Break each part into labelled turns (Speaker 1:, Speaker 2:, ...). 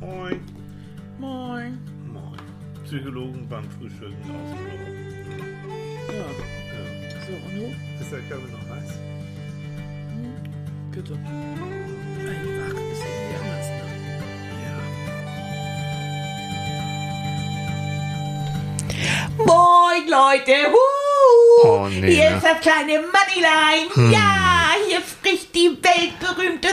Speaker 1: Moin.
Speaker 2: Moin.
Speaker 1: Moin. Psychologen beim Frühstücken aus dem Büro.
Speaker 2: Ja,
Speaker 1: Ja.
Speaker 2: so, und du?
Speaker 1: Ist der Körper noch heiß?
Speaker 2: Bitte. Einfach ist irgendwie anders, ne? Moin, Leute. Huh.
Speaker 1: Oh, nee,
Speaker 2: hier
Speaker 1: ne?
Speaker 2: ist das kleine Moneyline. Ja, hier spricht die weltberühmte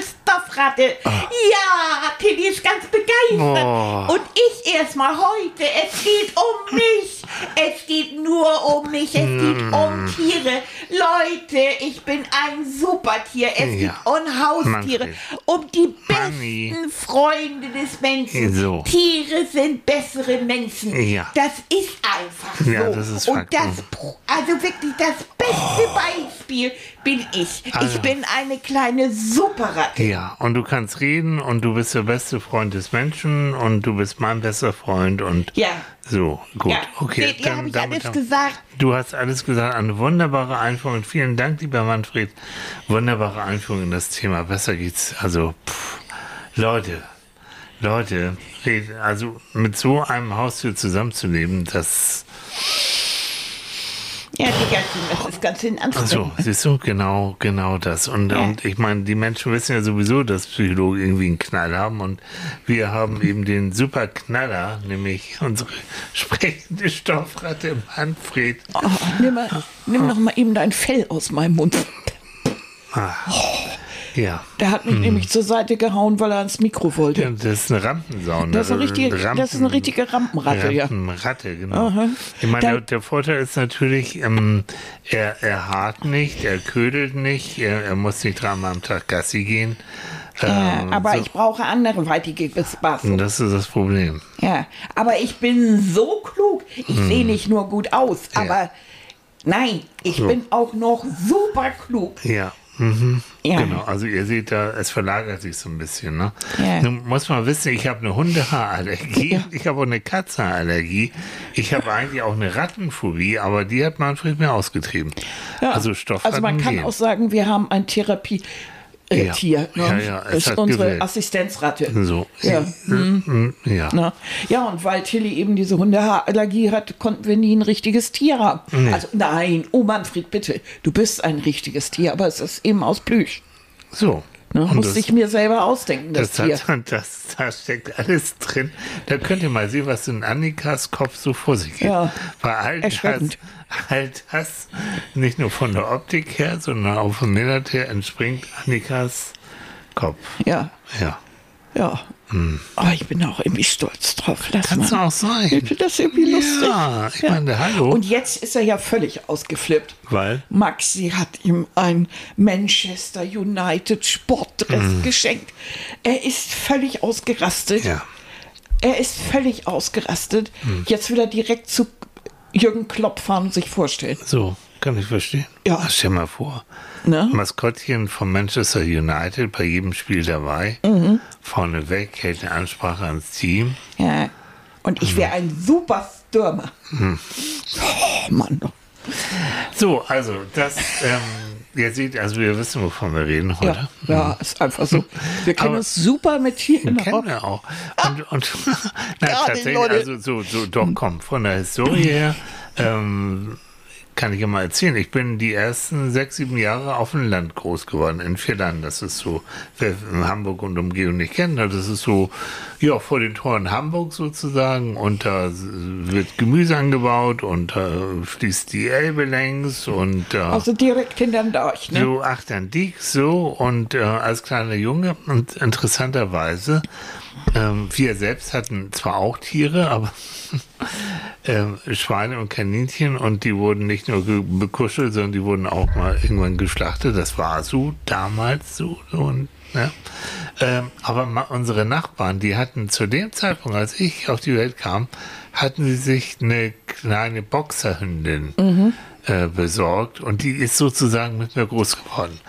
Speaker 2: Stoffratte. Ja, Tilly ist ganz begeistert.
Speaker 1: Oh.
Speaker 2: Und ich erstmal heute. Es geht um mich. Es geht nur um mich. Es geht um Tiere. Leute, ich bin ein Supertier. Es
Speaker 1: Ja.
Speaker 2: geht um Haustiere. Um die
Speaker 1: Mami.
Speaker 2: besten Freunde des Menschen.
Speaker 1: So.
Speaker 2: Tiere sind bessere Menschen.
Speaker 1: Ja.
Speaker 2: Das ist einfach so.
Speaker 1: Ja, das ist
Speaker 2: Und das, also wirklich das beste Beispiel bin ich.
Speaker 1: Also.
Speaker 2: Ich bin eine kleine Superratte.
Speaker 1: Ja, und du kannst reden und du bist der beste Freund des Menschen und du bist mein bester Freund und
Speaker 2: Ja.
Speaker 1: so, gut,
Speaker 2: Ja.
Speaker 1: okay.
Speaker 2: Seht ihr, habe ich
Speaker 1: damit
Speaker 2: alles gesagt?
Speaker 1: Du hast alles gesagt, eine wunderbare Einführung. Vielen Dank, lieber Manfred. Wunderbare Einführung in das Thema. Besser geht's. Also, pff, Leute, Leute, also mit so einem Haustier zusammenzuleben, das,
Speaker 2: Ja, Digga, das ist ganz schön
Speaker 1: so,
Speaker 2: anstrengend.
Speaker 1: siehst du, genau, genau das. Und,
Speaker 2: Ja.
Speaker 1: und ich meine, die Menschen wissen ja sowieso, dass Psychologen irgendwie einen Knall haben und wir haben eben den super Knaller, nämlich unsere sprechende Stoffratte Manfred.
Speaker 2: Oh, nimm, mal, nimm noch mal eben dein Fell aus meinem Mund.
Speaker 1: Ja.
Speaker 2: Der hat mich nämlich zur Seite gehauen, weil er ans Mikro wollte.
Speaker 1: Ja, Das ist eine Rampensau. ne?
Speaker 2: Das ist eine richtige,
Speaker 1: Rampen-
Speaker 2: das ist eine richtige Rampenratte, ja.
Speaker 1: Rampenratte, genau.
Speaker 2: Aha.
Speaker 1: Ich meine, der, der Vorteil ist natürlich, ähm, er, er hart nicht, er ködelt nicht, er, er muss nicht dreimal am Tag Gassi gehen.
Speaker 2: Ja,
Speaker 1: Ähm,
Speaker 2: aber
Speaker 1: so.
Speaker 2: ich brauche anderweitige Bespaßung.
Speaker 1: Und das ist das Problem.
Speaker 2: Ja, aber ich bin so klug. Ich sehe nicht nur gut aus, aber nein, ich
Speaker 1: So.
Speaker 2: bin auch noch super klug.
Speaker 1: Ja. Mhm.
Speaker 2: Ja.
Speaker 1: Genau, also ihr seht da, es verlagert sich so ein bisschen. Ne?
Speaker 2: Ja.
Speaker 1: Nun muss man wissen, ich habe eine Hundehaarallergie,
Speaker 2: Ja.
Speaker 1: ich habe auch eine Katzenallergie, ich habe eigentlich auch eine Rattenphobie, aber die hat Manfred mir ausgetrieben.
Speaker 2: Ja.
Speaker 1: Also Stoffratten
Speaker 2: Also man kann
Speaker 1: gehen.
Speaker 2: auch sagen, wir haben ein Therapie. Äh,
Speaker 1: Ja.
Speaker 2: Tier, ne?
Speaker 1: Ja, ja,
Speaker 2: das ist unsere
Speaker 1: gewählt.
Speaker 2: Assistenzratte.
Speaker 1: So.
Speaker 2: Ja.
Speaker 1: Mhm. Ja.
Speaker 2: Ne? Ja, und weil Tilly eben diese Hundehaarallergie hat, konnten wir nie ein richtiges Tier haben. Also nein, oh Manfred, bitte, du bist ein richtiges Tier, aber es ist eben aus Plüsch.
Speaker 1: So.
Speaker 2: Ne? Musste
Speaker 1: das-
Speaker 2: ich mir selber ausdenken, das,
Speaker 1: Das,
Speaker 2: Tier.
Speaker 1: hat, das, da steckt alles drin. Da könnt ihr mal sehen, was in Annikas Kopf so vor sich geht.
Speaker 2: Ja,
Speaker 1: Weil all das, all das, nicht nur von der Optik her, sondern auch vom Inhalt her, entspringt Annikas Kopf.
Speaker 2: Ja,
Speaker 1: Ja.
Speaker 2: ja. Aber ich bin auch irgendwie stolz drauf. Lass
Speaker 1: Kann es
Speaker 2: mal.
Speaker 1: auch sein.
Speaker 2: Ich finde das irgendwie lustig.
Speaker 1: Ja, ich meine, hallo.
Speaker 2: Und jetzt ist er ja völlig ausgeflippt.
Speaker 1: Weil?
Speaker 2: Maxi hat ihm ein Manchester United Sportdress geschenkt. Er ist völlig ausgerastet.
Speaker 1: Ja.
Speaker 2: Er ist völlig ausgerastet. Jetzt will er direkt zu Jürgen Klopp fahren und sich vorstellen.
Speaker 1: So, kann ich verstehen.
Speaker 2: Ja.
Speaker 1: Ach, Stell mal vor.
Speaker 2: Ne?
Speaker 1: Maskottchen von Manchester United bei jedem Spiel dabei.
Speaker 2: Mhm.
Speaker 1: Vorneweg hält eine Ansprache ans Team.
Speaker 2: Ja. Und ich wäre ein super Stürmer. Oh Mann.
Speaker 1: So, also das, ähm, ihr seht, also wir wissen, wovon wir reden heute.
Speaker 2: Ja, ja, ist einfach so. Wir kennen
Speaker 1: Aber-
Speaker 2: uns super mit Tieren.
Speaker 1: Kennen wir auch. Und, und na,
Speaker 2: die
Speaker 1: tatsächlich,
Speaker 2: Leute.
Speaker 1: also so, so, doch, komm, von der Historie her, ähm, kann ich ja mal erzählen. Ich bin die ersten sechs, sieben Jahre auf dem Land groß geworden, in Vierland. Das ist so, wer Hamburg und Umgebung nicht kennt, das ist so, ja, vor den Toren Hamburg sozusagen. Und da wird Gemüse angebaut und da fließt die Elbe längs und äh,
Speaker 2: Also direkt hinterm Deich, ne?
Speaker 1: so Achterndiek, so und äh, als kleiner Junge und interessanterweise, ähm, wir selbst hatten zwar auch Tiere, aber ähm, Schweine und Kaninchen und die wurden nicht nur bekuschelt, sondern die wurden auch mal irgendwann geschlachtet. Das war so damals so, und ja. Ähm, aber unsere Nachbarn, die hatten zu dem Zeitpunkt, als ich auf die Welt kam, hatten sie sich eine kleine Boxerhündin äh, besorgt und die ist sozusagen mit mir groß geworden.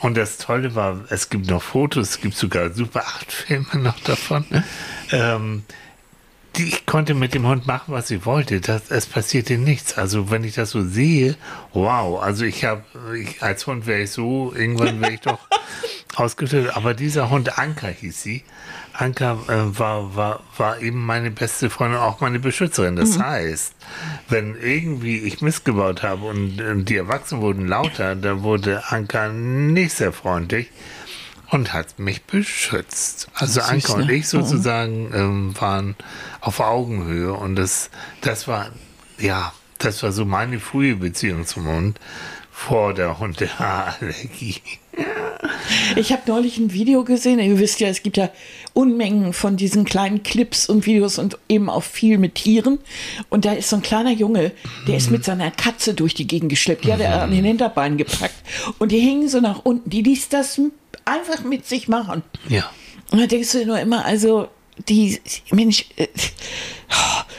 Speaker 1: Und das Tolle war, es gibt noch Fotos, es gibt sogar Super 8 Filme noch davon. Ähm, die, ich konnte mit dem Hund machen, was ich wollte. Das, es passierte nichts. Also wenn ich das so sehe, wow. Also ich habe, ich, als Hund wäre ich so, irgendwann wäre ich doch ausgeführt. Aber dieser Hund, Anka hieß sie, Anka äh, war, war, war eben meine beste Freundin, auch meine Beschützerin. Das mhm. heißt, wenn irgendwie ich missgebaut habe und, und die Erwachsenen wurden lauter, dann wurde Anka nicht sehr freundlich und hat mich beschützt. Also Anka und ne? ich sozusagen ähm, waren auf Augenhöhe und das, das war, ja, das war so meine frühe Beziehung zum Hund vor der Hundeallergie.
Speaker 2: Ich habe neulich ein Video gesehen. Ihr wisst ja, es gibt ja Unmengen von diesen kleinen Clips und Videos und eben auch viel mit Tieren. Und da ist so ein kleiner Junge, der ist mit seiner Katze durch die Gegend geschleppt. Die hat er an den Hinterbeinen gepackt. Und die hingen so nach unten. Die ließ das einfach mit sich machen.
Speaker 1: Ja.
Speaker 2: Und da denkst du nur immer, also die, Mensch, äh,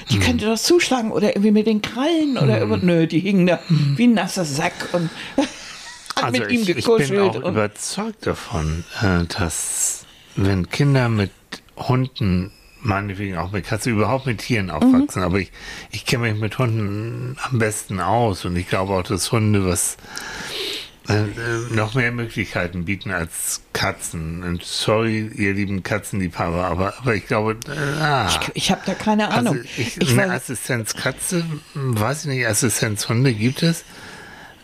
Speaker 2: die hm. könnte doch zuschlagen oder irgendwie mit den Krallen oder hm. nö, die hingen da hm. wie ein nasser Sack und
Speaker 1: hat also mit ihm gekuschelt. Ich bin auch überzeugt davon, äh, dass wenn Kinder mit Hunden meinetwegen auch mit Katzen, überhaupt mit Tieren aufwachsen. Mhm. Aber ich, ich kenne mich mit Hunden am besten aus und ich glaube auch, dass Hunde was äh, äh, noch mehr Möglichkeiten bieten als Katzen. Und sorry, ihr lieben Katzenliebhaber, aber, aber ich glaube,
Speaker 2: äh, ah, ich, ich habe da keine also Ahnung. Also
Speaker 1: ich, ich eine Assistenzkatze, weiß ich nicht, Assistenzhunde gibt es.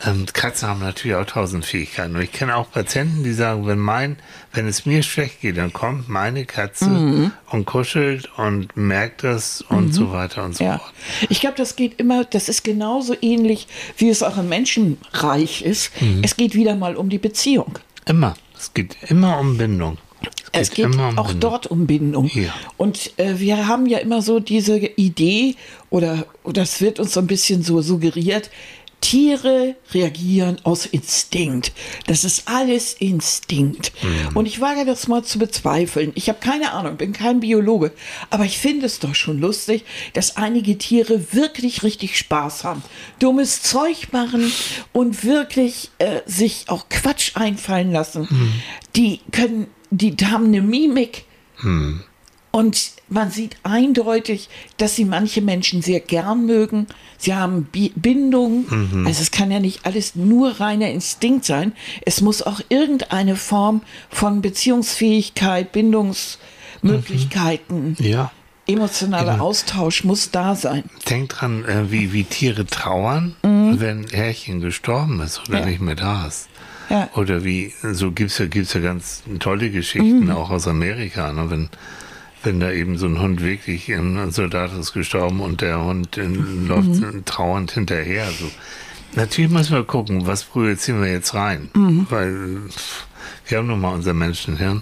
Speaker 1: Ähm, Katzen haben natürlich auch tausend Fähigkeiten. Und ich kenne auch Patienten, die sagen, wenn mein, wenn es mir schlecht geht, dann kommt meine Katze mhm. und kuschelt und merkt das und mhm. so weiter und so ja. fort.
Speaker 2: Ich glaube, das geht immer, das ist genauso ähnlich, wie es auch im Menschenreich ist. Mhm. Es geht wieder mal um die Beziehung.
Speaker 1: Immer. Es geht immer um Bindung.
Speaker 2: Es geht, es geht um auch Bindung. dort um Bindung. Ja. Und äh, wir haben ja immer so diese Idee, oder, oder das wird uns so ein bisschen so suggeriert, Tiere reagieren aus Instinkt. Das ist alles Instinkt. Mhm. Und ich wage das mal zu bezweifeln. Ich habe keine Ahnung, bin kein Biologe, aber ich finde es doch schon lustig, dass einige Tiere wirklich richtig Spaß haben, dummes Zeug machen und wirklich äh, sich auch Quatsch einfallen lassen. Mhm. Die können, die haben eine Mimik. Mhm. Und man sieht eindeutig, dass sie manche Menschen sehr gern mögen. Sie haben Bindung. Mhm. Also es kann ja nicht alles nur reiner Instinkt sein. Es muss auch irgendeine Form von Beziehungsfähigkeit, Bindungsmöglichkeiten.
Speaker 1: Mhm. Ja.
Speaker 2: Emotionaler genau. Austausch muss da sein.
Speaker 1: Denk dran, äh, wie, wie Tiere trauern, mhm. wenn Härchen gestorben ist oder ja. nicht mehr da ist. Ja. Oder wie, so gibt es ja, gibt's ja ganz tolle Geschichten, mhm. auch aus Amerika, ne, wenn wenn da eben so ein Hund wirklich, ein Soldat ist gestorben und der Hund in, läuft mhm. trauernd hinterher. So. Natürlich müssen wir gucken, was projizieren wir jetzt rein, mhm. weil wir haben nun mal unser Menschenhirn.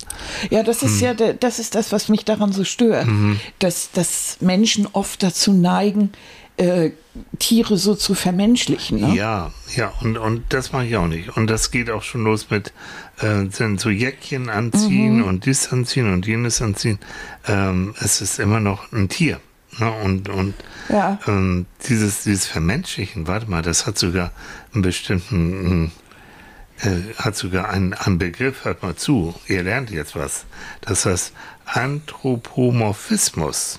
Speaker 2: Ja, das ist mhm. ja, das ist das, was mich daran so stört, mhm. dass, dass Menschen oft dazu neigen, äh, Tiere so zu vermenschlichen. Ne?
Speaker 1: Ja, ja, und, und das mache ich auch nicht. Und das geht auch schon los mit äh, so Jäckchen anziehen mhm. und dies anziehen und jenes anziehen. Ähm, es ist immer noch ein Tier. Ne? Und, und ja. ähm, dieses, dieses Vermenschlichen, warte mal, das hat sogar einen bestimmten, äh, hat sogar einen, einen Begriff, hört mal zu, ihr lernt jetzt was. Das heißt Anthropomorphismus.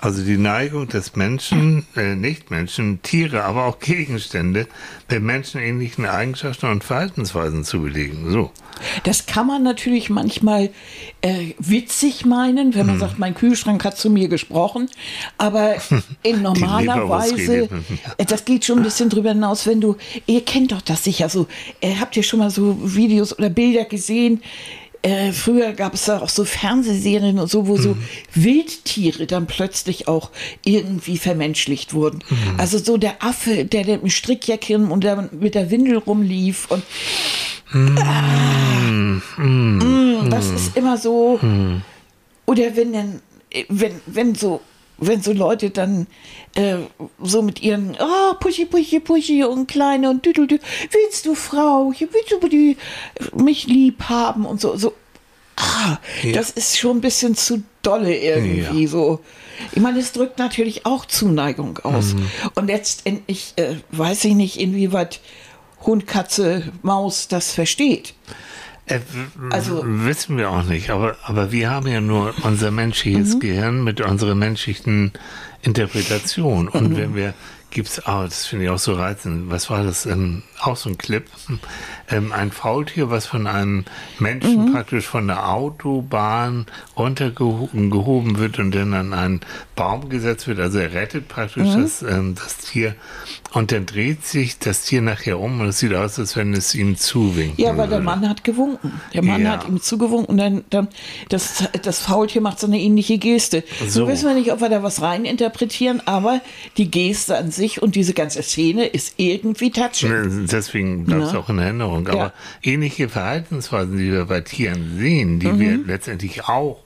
Speaker 1: Also die Neigung des Menschen, äh, Nichtmenschen, Tiere, aber auch Gegenstände mit menschenähnlichen Eigenschaften und Verhaltensweisen zu belegen. So.
Speaker 2: Das kann man natürlich manchmal äh, witzig meinen, wenn man hm. sagt, mein Kühlschrank hat zu mir gesprochen. Aber in normaler Weise, äh, das geht schon ein bisschen drüber hinaus, wenn du, ihr kennt doch das sicher so, äh, habt ihr schon mal so Videos oder Bilder gesehen, äh, früher gab es da auch so Fernsehserien und so, wo mhm. so Wildtiere dann plötzlich auch irgendwie vermenschlicht wurden. Mhm. Also so der Affe, der, der mit Strickjäckchen und der mit der Windel rumlief und mhm. ah, mm, das ist immer so. Mhm. Oder wenn dann, wenn, wenn so wenn so Leute dann äh, so mit ihren, oh, Puschi, Puschi, Puschi und Kleine und Düdel, willst du Frau, willst du die, mich lieb haben und so, so, ah, ja. das ist schon ein bisschen zu dolle irgendwie ja. so. Ich meine, es drückt natürlich auch Zuneigung aus. Mhm. Und letztendlich äh, weiß ich nicht, inwieweit Hund, Katze, Maus das versteht.
Speaker 1: Äh, also wissen wir auch nicht, aber, aber wir haben ja nur unser menschliches mhm. Gehirn mit unserer menschlichen Interpretation. Und mhm. wenn wir gibt es auch, das finde ich auch so reizend, was war das, ähm, auch so ein Clip, ähm, ein Faultier, was von einem Menschen mhm. praktisch von der Autobahn runtergehoben wird und dann an einen Baum gesetzt wird, also er rettet praktisch mhm. das, ähm, das Tier und dann dreht sich das Tier nachher um und es sieht aus, als wenn es ihm zuwinkt.
Speaker 2: Ja, weil der Mann hat gewunken. Der Mann ja. hat ihm zugewunken und dann, dann das, das Faultier macht so eine ähnliche Geste. So. so wissen wir nicht, ob wir da was reininterpretieren, aber die Geste an sich und diese ganze Szene ist irgendwie touching.
Speaker 1: Deswegen bleibt es auch in Erinnerung. Aber ja. ähnliche Verhaltensweisen, die wir bei Tieren sehen, die mhm. wir letztendlich auch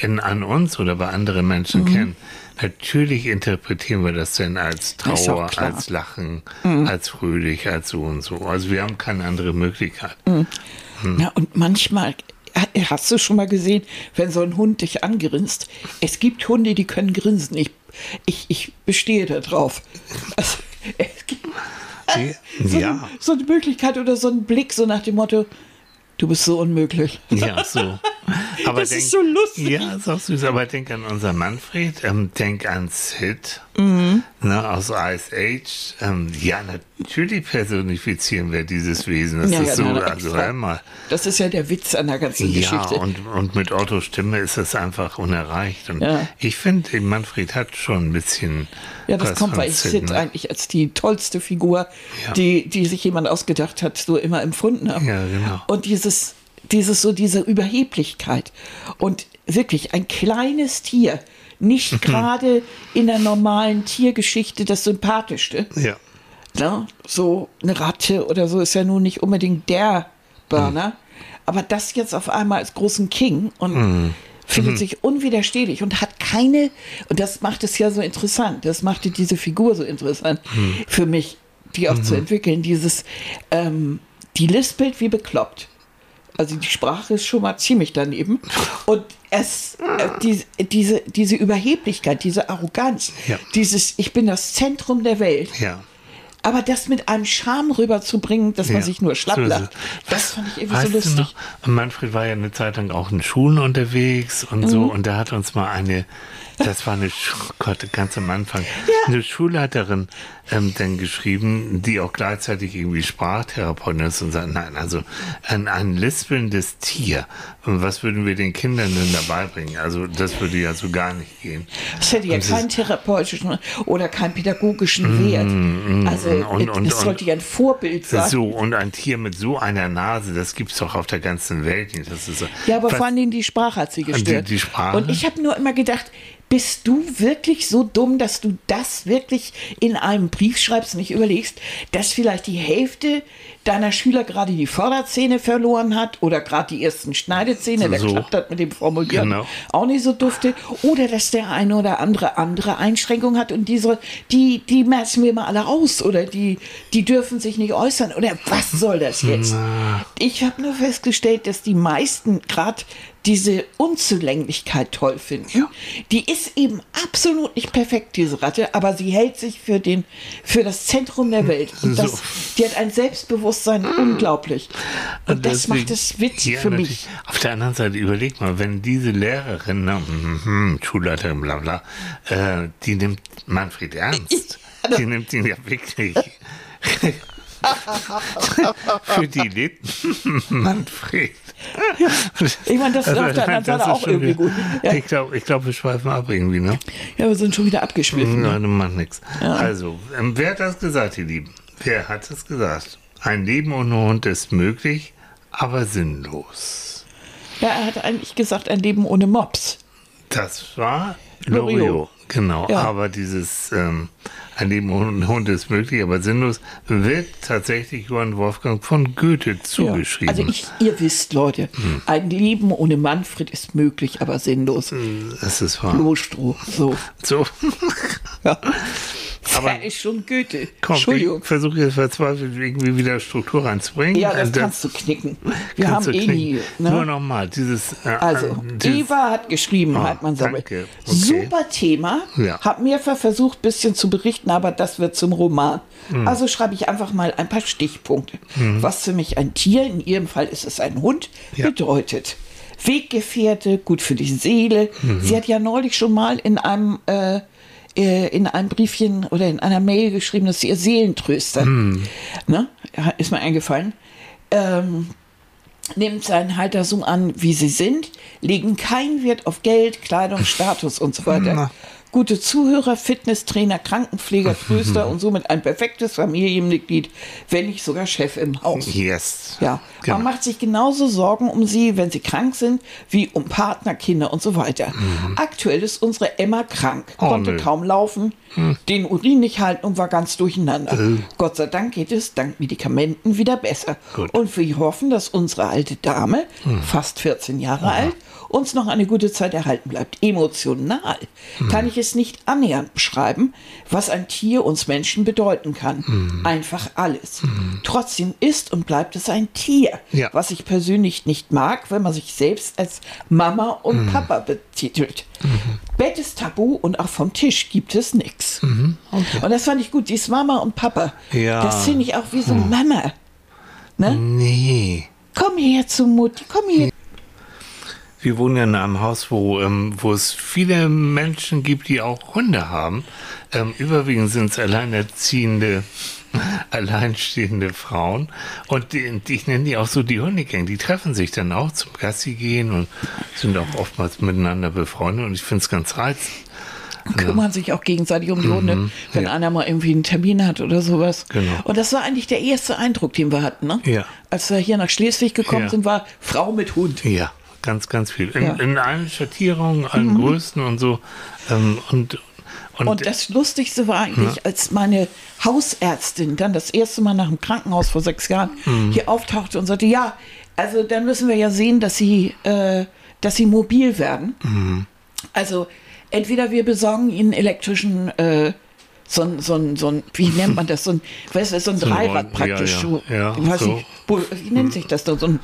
Speaker 1: in, an uns oder bei anderen Menschen mhm. kennen, Natürlich interpretieren wir das denn als Trauer, als Lachen, mhm. als fröhlich, als so und so. Also wir haben keine andere Möglichkeit. Mhm.
Speaker 2: Mhm. Ja, und manchmal hast du schon mal gesehen, wenn so ein Hund dich angrinst. Es gibt Hunde, die können grinsen. Ich, ich, ich bestehe darauf. Also, es gibt so, ja. eine, so eine Möglichkeit oder so ein Blick, so nach dem Motto, du bist so unmöglich.
Speaker 1: Ja, so. Aber das denk, ist so lustig. Ja, ist auch süß. Aber denk an unser Manfred, ähm, denk an Sid mhm. ne, aus Ice Age. Ähm, ja, natürlich personifizieren wir dieses Wesen. Das ja, ist ja, so, also einmal.
Speaker 2: Das ist ja der Witz an der ganzen ja, Geschichte.
Speaker 1: Und, und mit Ottos Stimme ist das einfach unerreicht. Und ja. ich finde, Manfred hat schon ein bisschen.
Speaker 2: Ja, das kommt, weil ich Sid ne? eigentlich als die tollste Figur, die, die sich jemand ausgedacht hat, so immer empfunden habe. Ja, genau. Und dieses dieses so diese Überheblichkeit und wirklich ein kleines Tier, nicht gerade in der normalen Tiergeschichte das sympathischste. Ja. Na, so eine Ratte oder so ist ja nun nicht unbedingt der Burner, mhm. aber das jetzt auf einmal als großen King und mhm. findet mhm. sich unwiderstehlich und hat keine, und das macht es ja so interessant, das machte diese Figur so interessant mhm. für mich, die auch zu mhm. entwickeln, dieses, ähm, die lispelt wie bekloppt. Also die Sprache ist schon mal ziemlich daneben. Und es, äh, die, diese, diese Überheblichkeit, diese Arroganz, ja. dieses Ich bin das Zentrum der Welt. Ja. Aber das mit einem Charme rüberzubringen, dass ja. man sich nur schlapp lacht, das fand ich irgendwie weißt so lustig.
Speaker 1: Manfred war ja eine Zeit lang auch in Schulen unterwegs und mhm. so. Und der hat uns mal eine das war eine, oh Gott, ganz am Anfang, ja. eine Schulleiterin ähm, dann geschrieben, die auch gleichzeitig irgendwie Sprachtherapeutin ist und sagt, nein, also ein, ein lispelndes Tier, was würden wir den Kindern denn dabei bringen? Also das würde ja so gar nicht gehen.
Speaker 2: Das hätte ja keinen therapeutischen oder keinen pädagogischen mm, Wert. Mm, also und, und, das sollte ja ein Vorbild sein.
Speaker 1: So, und ein Tier mit so einer Nase, das gibt es doch auf der ganzen Welt nicht. Das ist so,
Speaker 2: ja, aber vor allem die Sprache hat sie gestört. Die, die Sprache? Und ich habe nur immer gedacht, bist du wirklich so dumm, dass du das wirklich in einem Brief schreibst und nicht überlegst, dass vielleicht die Hälfte deiner Schüler gerade die Vorderzähne verloren hat oder gerade die ersten Schneidezähne, der so. klappt hat mit dem Formulieren genau. auch nicht so dufte, oder dass der eine oder andere andere Einschränkungen hat und diese, die, die merzen wir mal alle aus oder die, die dürfen sich nicht äußern oder was soll das jetzt? Na. Ich habe nur festgestellt, dass die meisten gerade diese Unzulänglichkeit toll finden. Ja. Die ist eben absolut nicht perfekt, diese Ratte, aber sie hält sich für, den, für das Zentrum der Welt. Und das, so. Die hat ein Selbstbewusstsein mm. unglaublich. Und, Und das macht es witzig für mich.
Speaker 1: Auf der anderen Seite, überleg mal, wenn diese Lehrerin, ne, mm, Schulleiterin, bla bla, äh, die nimmt Manfred ernst. Die nimmt ihn ja wirklich. für die lebt Manfred.
Speaker 2: Ich meine, das ist also, auf der anderen Seite auch irgendwie gut.
Speaker 1: Ja. Ich glaube, ich glaub, wir schweifen ab irgendwie, ne?
Speaker 2: Ja, wir sind schon wieder abgeschwiffen.
Speaker 1: Ja, ne? macht nichts. Ja. Also, ähm, wer hat das gesagt, ihr Lieben? Wer hat es gesagt? Ein Leben ohne Hund ist möglich, aber sinnlos.
Speaker 2: Ja, er hat eigentlich gesagt, ein Leben ohne Mops.
Speaker 1: Das war Loriot. Genau, ja. aber dieses ähm, ein Leben ohne Hund ist möglich, aber sinnlos wird tatsächlich Johann Wolfgang von Goethe zugeschrieben.
Speaker 2: Ja, also ich, ihr wisst, Leute, hm. ein Leben ohne Manfred ist möglich, aber sinnlos.
Speaker 1: Das ist wahr.
Speaker 2: Lohstroh, so.
Speaker 1: So.
Speaker 2: ja. Aber ist schon Goethe.
Speaker 1: Komm, Entschuldigung. Ich versuche jetzt verzweifelt irgendwie wieder Struktur reinzubringen.
Speaker 2: Ja, das, das kannst du knicken. Wir haben eh nie.
Speaker 1: Ne? Nur nochmal, dieses.
Speaker 2: Äh, also, äh, dieses, Eva hat geschrieben, oh, hat man sagt. Okay. Super Thema. Ja. Hab mehrfach versucht, ein bisschen zu berichten, aber das wird zum Roman. Mhm. Also schreibe ich einfach mal ein paar Stichpunkte. Mhm. Was für mich ein Tier, in ihrem Fall ist es ein Hund, ja. bedeutet. Weggefährte, gut für die Seele. Mhm. Sie hat ja neulich schon mal in einem. Äh, in einem Briefchen oder in einer Mail geschrieben, dass sie ihr Seelentröster,
Speaker 1: Hm.
Speaker 2: ne, ist mir eingefallen, ähm, nimmt seinen Halter so an, wie sie sind, legen keinen Wert auf Geld, Kleidung, Status und so weiter. Gute Zuhörer, Fitnesstrainer, Krankenpfleger, Tröster und somit ein perfektes Familienmitglied, wenn nicht sogar Chef im Haus.
Speaker 1: Yes.
Speaker 2: Ja,
Speaker 1: Genau.
Speaker 2: man macht sich genauso Sorgen um sie, wenn sie krank sind, wie um Partner, Kinder und so weiter. Aktuell ist unsere Emma krank,
Speaker 1: Mhm. Oh,
Speaker 2: konnte
Speaker 1: nö.
Speaker 2: Kaum laufen, den Urin nicht halten und war ganz durcheinander.
Speaker 1: Äh.
Speaker 2: Gott sei Dank geht es dank Medikamenten wieder besser.
Speaker 1: Gut.
Speaker 2: Und wir hoffen, dass unsere alte Dame,
Speaker 1: Hm.
Speaker 2: fast 14 Jahre alt, uns noch eine gute Zeit erhalten bleibt. Emotional
Speaker 1: Hm.
Speaker 2: kann ich es nicht annähernd beschreiben, was ein Tier uns Menschen bedeuten kann.
Speaker 1: Hm.
Speaker 2: Einfach alles. Trotzdem ist und bleibt es ein Tier,
Speaker 1: Ja.
Speaker 2: was ich persönlich nicht mag, wenn man sich selbst als Mama und
Speaker 1: Hm.
Speaker 2: Papa betitelt. Bett ist tabu und auch vom Tisch gibt es nichts. Und das fand ich gut, dieses Mama und Papa.
Speaker 1: Ja. Hm.
Speaker 2: Das finde ich auch wie so Mama. Ne?
Speaker 1: Nee.
Speaker 2: Komm her zu Mutti, komm her.
Speaker 1: Wir wohnen ja in einem Haus, wo, ähm, wo es viele Menschen gibt, die auch Hunde haben. Ähm, überwiegend sind es alleinerziehende, alleinstehende Frauen. Und die, ich nenne die auch so die Hundegang. Die treffen sich dann auch zum Gassi gehen und sind auch oftmals miteinander befreundet. Und ich finde es ganz reizend.
Speaker 2: kümmern sich auch gegenseitig um die Hunde, wenn
Speaker 1: Mhm. ja.
Speaker 2: einer mal irgendwie einen Termin hat oder sowas.
Speaker 1: Genau.
Speaker 2: Und das war eigentlich der erste Eindruck, den wir hatten. Ne?
Speaker 1: Ja.
Speaker 2: Als wir hier nach Schleswig gekommen
Speaker 1: Ja.
Speaker 2: sind, war Frau mit Hund.
Speaker 1: Ja, ganz, ganz viel. In,
Speaker 2: Ja. Mhm.
Speaker 1: in allen Schattierungen, allen Größen und so. Ähm, und, und,
Speaker 2: Und das Lustigste war eigentlich, als meine Hausärztin dann das erste Mal nach dem Krankenhaus vor sechs Jahren
Speaker 1: Mhm.
Speaker 2: hier auftauchte und sagte, ja, also dann müssen wir ja sehen, dass sie, äh, dass sie mobil werden.
Speaker 1: Mhm.
Speaker 2: Also entweder wir besorgen ihnen elektrischen, äh, so ein, so ein, so ein, wie nennt man das, so ein, weißt du, so ein Dreirad praktisch.
Speaker 1: ja, ja. Ja,
Speaker 2: weiß
Speaker 1: so.
Speaker 2: nicht, wo, wie nennt sich das da, so ein,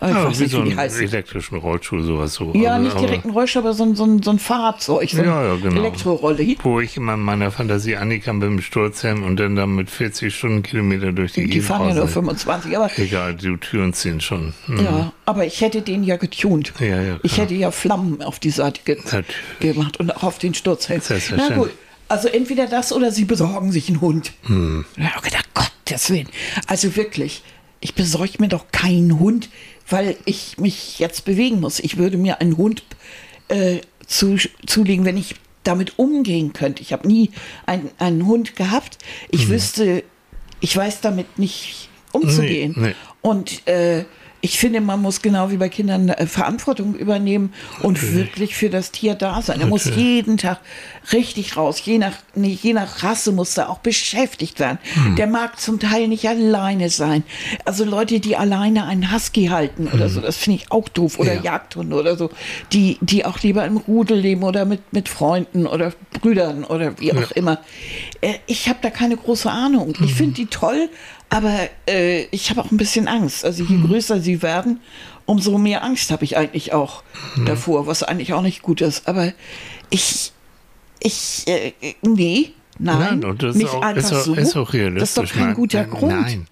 Speaker 2: ich
Speaker 1: ja,
Speaker 2: weiß
Speaker 1: wie
Speaker 2: nicht,
Speaker 1: so
Speaker 2: wie die heißt.
Speaker 1: elektrischen Rollstuhl, sowas so.
Speaker 2: Ja,
Speaker 1: Also,
Speaker 2: nicht direkt ein Rollstuhl, aber so ein, so ein, so ein Fahrzeug, so
Speaker 1: Ja, ja, genau.
Speaker 2: Elektrorolle.
Speaker 1: Wo ich immer in meiner Fantasie ankam mit dem Sturzhelm und dann dann mit 40 Stundenkilometer durch die,
Speaker 2: Die
Speaker 1: Gegend
Speaker 2: fahren ja nur
Speaker 1: rausen.
Speaker 2: 25, aber
Speaker 1: Egal, die Türen ziehen schon. Hm.
Speaker 2: ja, aber ich hätte den ja getunt.
Speaker 1: Ja, ja,
Speaker 2: ich
Speaker 1: klar.
Speaker 2: hätte ja Flammen auf die Seite ge
Speaker 1: Natürlich.
Speaker 2: gemacht und auch auf den Sturzhelm. Na gut, also entweder das oder sie besorgen sich einen Hund.
Speaker 1: Hm.
Speaker 2: Ich gedacht, Gottes Willen. Also wirklich, ich besorge mir doch keinen Hund, weil ich mich jetzt bewegen muss. Ich würde mir einen Hund äh, zu, zulegen, wenn ich damit umgehen könnte. Ich habe nie ein, einen Hund gehabt. Ich
Speaker 1: Hm.
Speaker 2: wüsste, ich weiß damit nicht umzugehen.
Speaker 1: Nee, nee.
Speaker 2: Und äh, ich finde, man muss genau wie bei Kindern äh, Verantwortung übernehmen und wirklich für das Tier da sein. Er muss jeden Tag richtig raus. Je nach, nee, je nach Rasse muss er auch beschäftigt werden.
Speaker 1: Hm.
Speaker 2: Der mag zum Teil nicht alleine sein. Also Leute, die alleine einen Husky halten oder so, das finde ich auch doof. Oder
Speaker 1: Hm. Ja.
Speaker 2: Jagdhunde oder so, die, die auch lieber im Rudel leben oder mit, mit Freunden oder Brüdern oder wie auch immer. Äh, ich habe da keine große Ahnung.
Speaker 1: Hm.
Speaker 2: Ich finde die toll, aber äh, ich habe auch ein bisschen Angst. Also je größer sie werden, umso mehr Angst habe ich eigentlich auch davor, was eigentlich auch nicht gut ist. Aber ich, ich, äh, nee, nein,
Speaker 1: Nein, das ist
Speaker 2: nicht
Speaker 1: auch-
Speaker 2: einfach
Speaker 1: ist
Speaker 2: so.
Speaker 1: ist auch
Speaker 2: Das ist doch
Speaker 1: realistisch.
Speaker 2: kein guter
Speaker 1: nein,
Speaker 2: Grund.
Speaker 1: nein.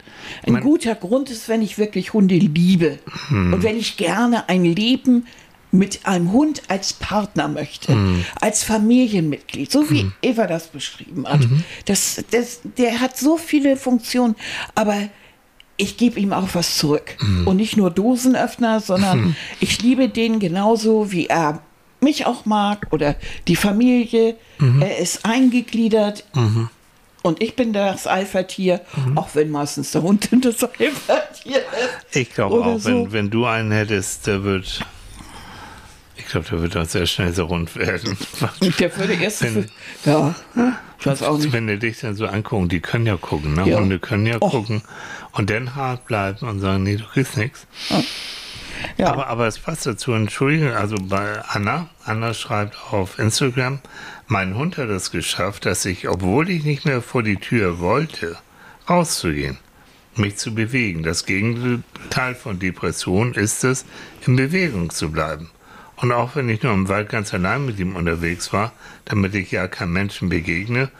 Speaker 2: Ein guter Grund ist, wenn ich wirklich Hunde liebe
Speaker 1: Hm.
Speaker 2: und wenn ich gerne ein Leben mit einem Hund als Partner möchte,
Speaker 1: Hm.
Speaker 2: als Familienmitglied, so wie Eva das beschrieben hat.
Speaker 1: Mhm.
Speaker 2: Das, das, der hat so viele Funktionen, aber ich gebe ihm auch was zurück.
Speaker 1: Mhm.
Speaker 2: Und nicht nur Dosenöffner, sondern ich liebe den genauso, wie er mich auch mag oder die Familie.
Speaker 1: Mhm.
Speaker 2: Er ist eingegliedert. Und ich bin das Alpha-Tier,
Speaker 1: Mhm.
Speaker 2: auch wenn meistens der Hund das Alpha-Tier ist.
Speaker 1: Ich glaube auch, wenn,
Speaker 2: so.
Speaker 1: wenn du einen hättest, der wird. Ich glaube, der wird auch sehr schnell so rund werden.
Speaker 2: Der würde erst.
Speaker 1: Wenn-
Speaker 2: ja, ich weiß auch nicht.
Speaker 1: Wenn du dich dann so angucken, die können ja gucken, ne?
Speaker 2: Ja.
Speaker 1: Hunde können ja
Speaker 2: Och.
Speaker 1: gucken und dann hart bleiben und sagen, nee, du kriegst nichts.
Speaker 2: Ja,
Speaker 1: Aber, aber es passt dazu, Entschuldigung, also bei Anna, Anna schreibt auf Instagram, mein Hund hat es geschafft, dass ich, obwohl ich nicht mehr vor die Tür wollte, rauszugehen, mich zu bewegen. Das Gegenteil von Depression ist es, in Bewegung zu bleiben. Und auch wenn ich nur im Wald ganz allein mit ihm unterwegs war, damit ich ja keinem Menschen begegne,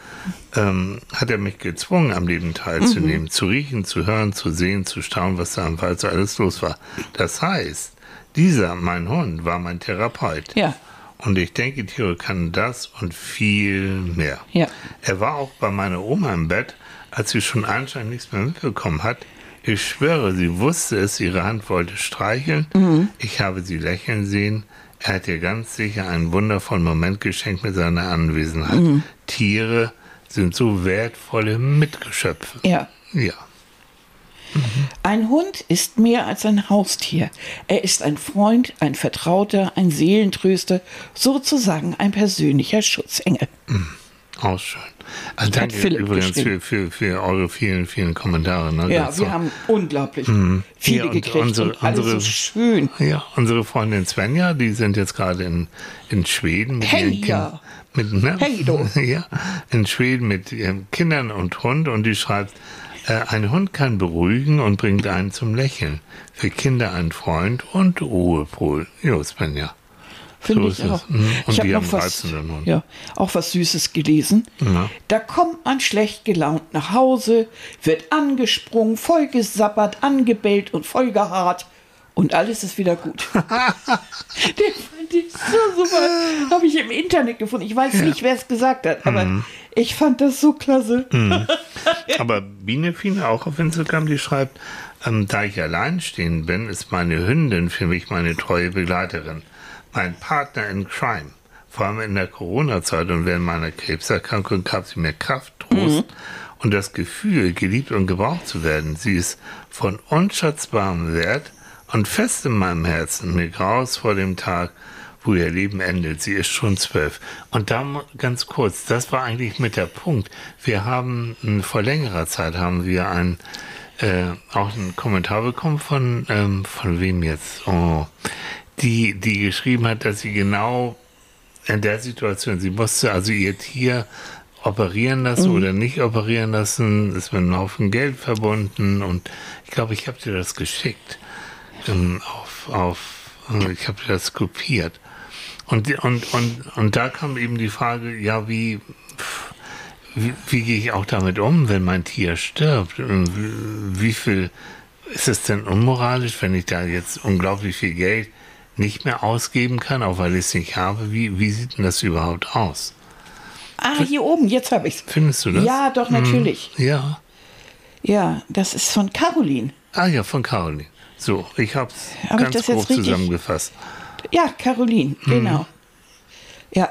Speaker 1: ähm, hat er mich gezwungen, am Leben teilzunehmen, zu riechen, zu hören, zu sehen, zu staunen, was da im Wald so alles los war. Das heißt, dieser, mein Hund, war mein Therapeut.
Speaker 2: ja.
Speaker 1: Und ich denke, Tiere kann das und viel mehr.
Speaker 2: Ja.
Speaker 1: Er war auch bei meiner Oma im Bett, als sie schon anscheinend nichts mehr mitbekommen hat. Ich schwöre, sie wusste es, ihre Hand wollte streicheln. Mhm. Ich habe sie lächeln sehen. Er hat ihr ganz sicher einen wundervollen Moment geschenkt mit seiner Anwesenheit. Mhm. Tiere sind so wertvolle Mitgeschöpfe.
Speaker 2: Ja.
Speaker 1: Ja.
Speaker 2: Ein Hund ist mehr als ein Haustier. Er ist ein Freund, ein Vertrauter, ein Seelentröster, sozusagen ein persönlicher Schutzengel.
Speaker 1: Mhm. Auch schön. Also danke übrigens für, für, für eure vielen, vielen Kommentare. Ne?
Speaker 2: Ja, wir haben unglaublich mhm. viele ja, gekriegt unsere, und alles unsere, so schön.
Speaker 1: Ja, unsere Freundin Svenja, die sind jetzt gerade in, in Schweden mit
Speaker 2: hey, ja.
Speaker 1: Mit, ne? Hey, du. Ja, in Schweden mit ihren Kindern und Hund und die schreibt, äh, ein Hund kann beruhigen und bringt einen zum Lächeln. Für Kinder ein Freund und Ruhepol. Jo, Svenja.
Speaker 2: Finde so ich auch. Mhm. ich habe noch was, ja, auch was Süßes gelesen. Ja. Da kommt man schlecht gelaunt nach Hause, wird angesprungen, vollgesappert, angebellt und vollgehaart und alles ist wieder gut. Den fand ich so super. Habe ich im Internet gefunden. Ich weiß ja. nicht, wer es gesagt hat, aber mhm. ich fand das so klasse. Mhm.
Speaker 1: Aber Bienefine auch auf Instagram, die schreibt, ähm, da ich alleinstehend bin, ist meine Hündin für mich meine treue Begleiterin mein Partner in Crime. Vor allem in der Corona-Zeit und während meiner Krebserkrankung gab sie mir Kraft, Trost mhm. und das Gefühl, geliebt und gebraucht zu werden. Sie ist von unschätzbarem Wert und fest in meinem Herzen. Mir graus vor dem Tag, wo ihr Leben endet. Sie ist schon zwölf. Und da ganz kurz, das war eigentlich mit der Punkt. Wir haben vor längerer Zeit haben wir ein äh, auch einen Kommentar bekommen von ähm, von wem jetzt? Oh, die, die geschrieben hat, dass sie genau in der Situation, sie musste also ihr Tier operieren lassen mhm. oder nicht operieren lassen, ist mit einem Haufen Geld verbunden und ich glaube, ich habe dir das geschickt ähm, auf, auf äh, ich habe dir das kopiert. Und, und, und, und da kam eben die Frage, ja, wie, wie, wie gehe ich auch damit um, wenn mein Tier stirbt? Wie, wie viel ist es denn unmoralisch, wenn ich da jetzt unglaublich viel Geld nicht mehr ausgeben kann, auch weil ich es nicht habe. Wie, wie sieht denn das überhaupt aus?
Speaker 2: Ah, hier oben, jetzt habe ich es.
Speaker 1: Findest du das?
Speaker 2: Ja, doch, natürlich.
Speaker 1: Hm, ja.
Speaker 2: Ja, das ist von Caroline.
Speaker 1: Ah ja, von Caroline. So, ich habe es ganz ich grob zusammengefasst.
Speaker 2: Ja, Caroline, mhm. genau. Ja,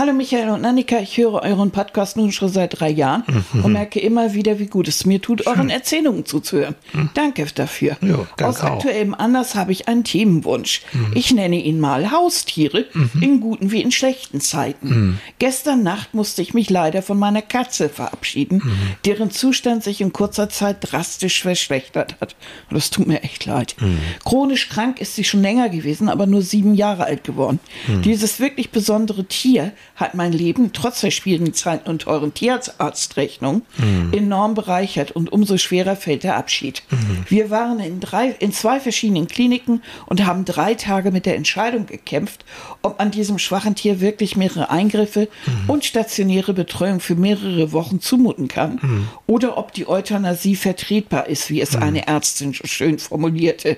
Speaker 2: Hallo Michael und Annika, ich höre euren Podcast nun schon seit drei Jahren mhm. und merke immer wieder, wie gut es mir tut, euren Erzählungen zuzuhören. Mhm. Danke dafür. Jo, danke Aus aktuellem Anlass habe ich einen Themenwunsch. Mhm. Ich nenne ihn mal Haustiere, mhm. in guten wie in schlechten Zeiten. Mhm. Gestern Nacht musste ich mich leider von meiner Katze verabschieden, mhm. deren Zustand sich in kurzer Zeit drastisch verschlechtert hat. Und das tut mir echt leid. Chronisch krank ist sie schon länger gewesen, aber nur sieben Jahre alt geworden. Dieses wirklich besondere Tier hat mein Leben trotz der schwierigen Zeiten und teuren Tierarztrechnung mhm. enorm bereichert und umso schwerer fällt der Abschied. Mhm. Wir waren in, drei, in zwei verschiedenen Kliniken und haben drei Tage mit der Entscheidung gekämpft, ob man diesem schwachen Tier wirklich mehrere Eingriffe mhm. und stationäre Betreuung für mehrere Wochen zumuten kann mhm. oder ob die Euthanasie vertretbar ist, wie es mhm. eine Ärztin schön formulierte.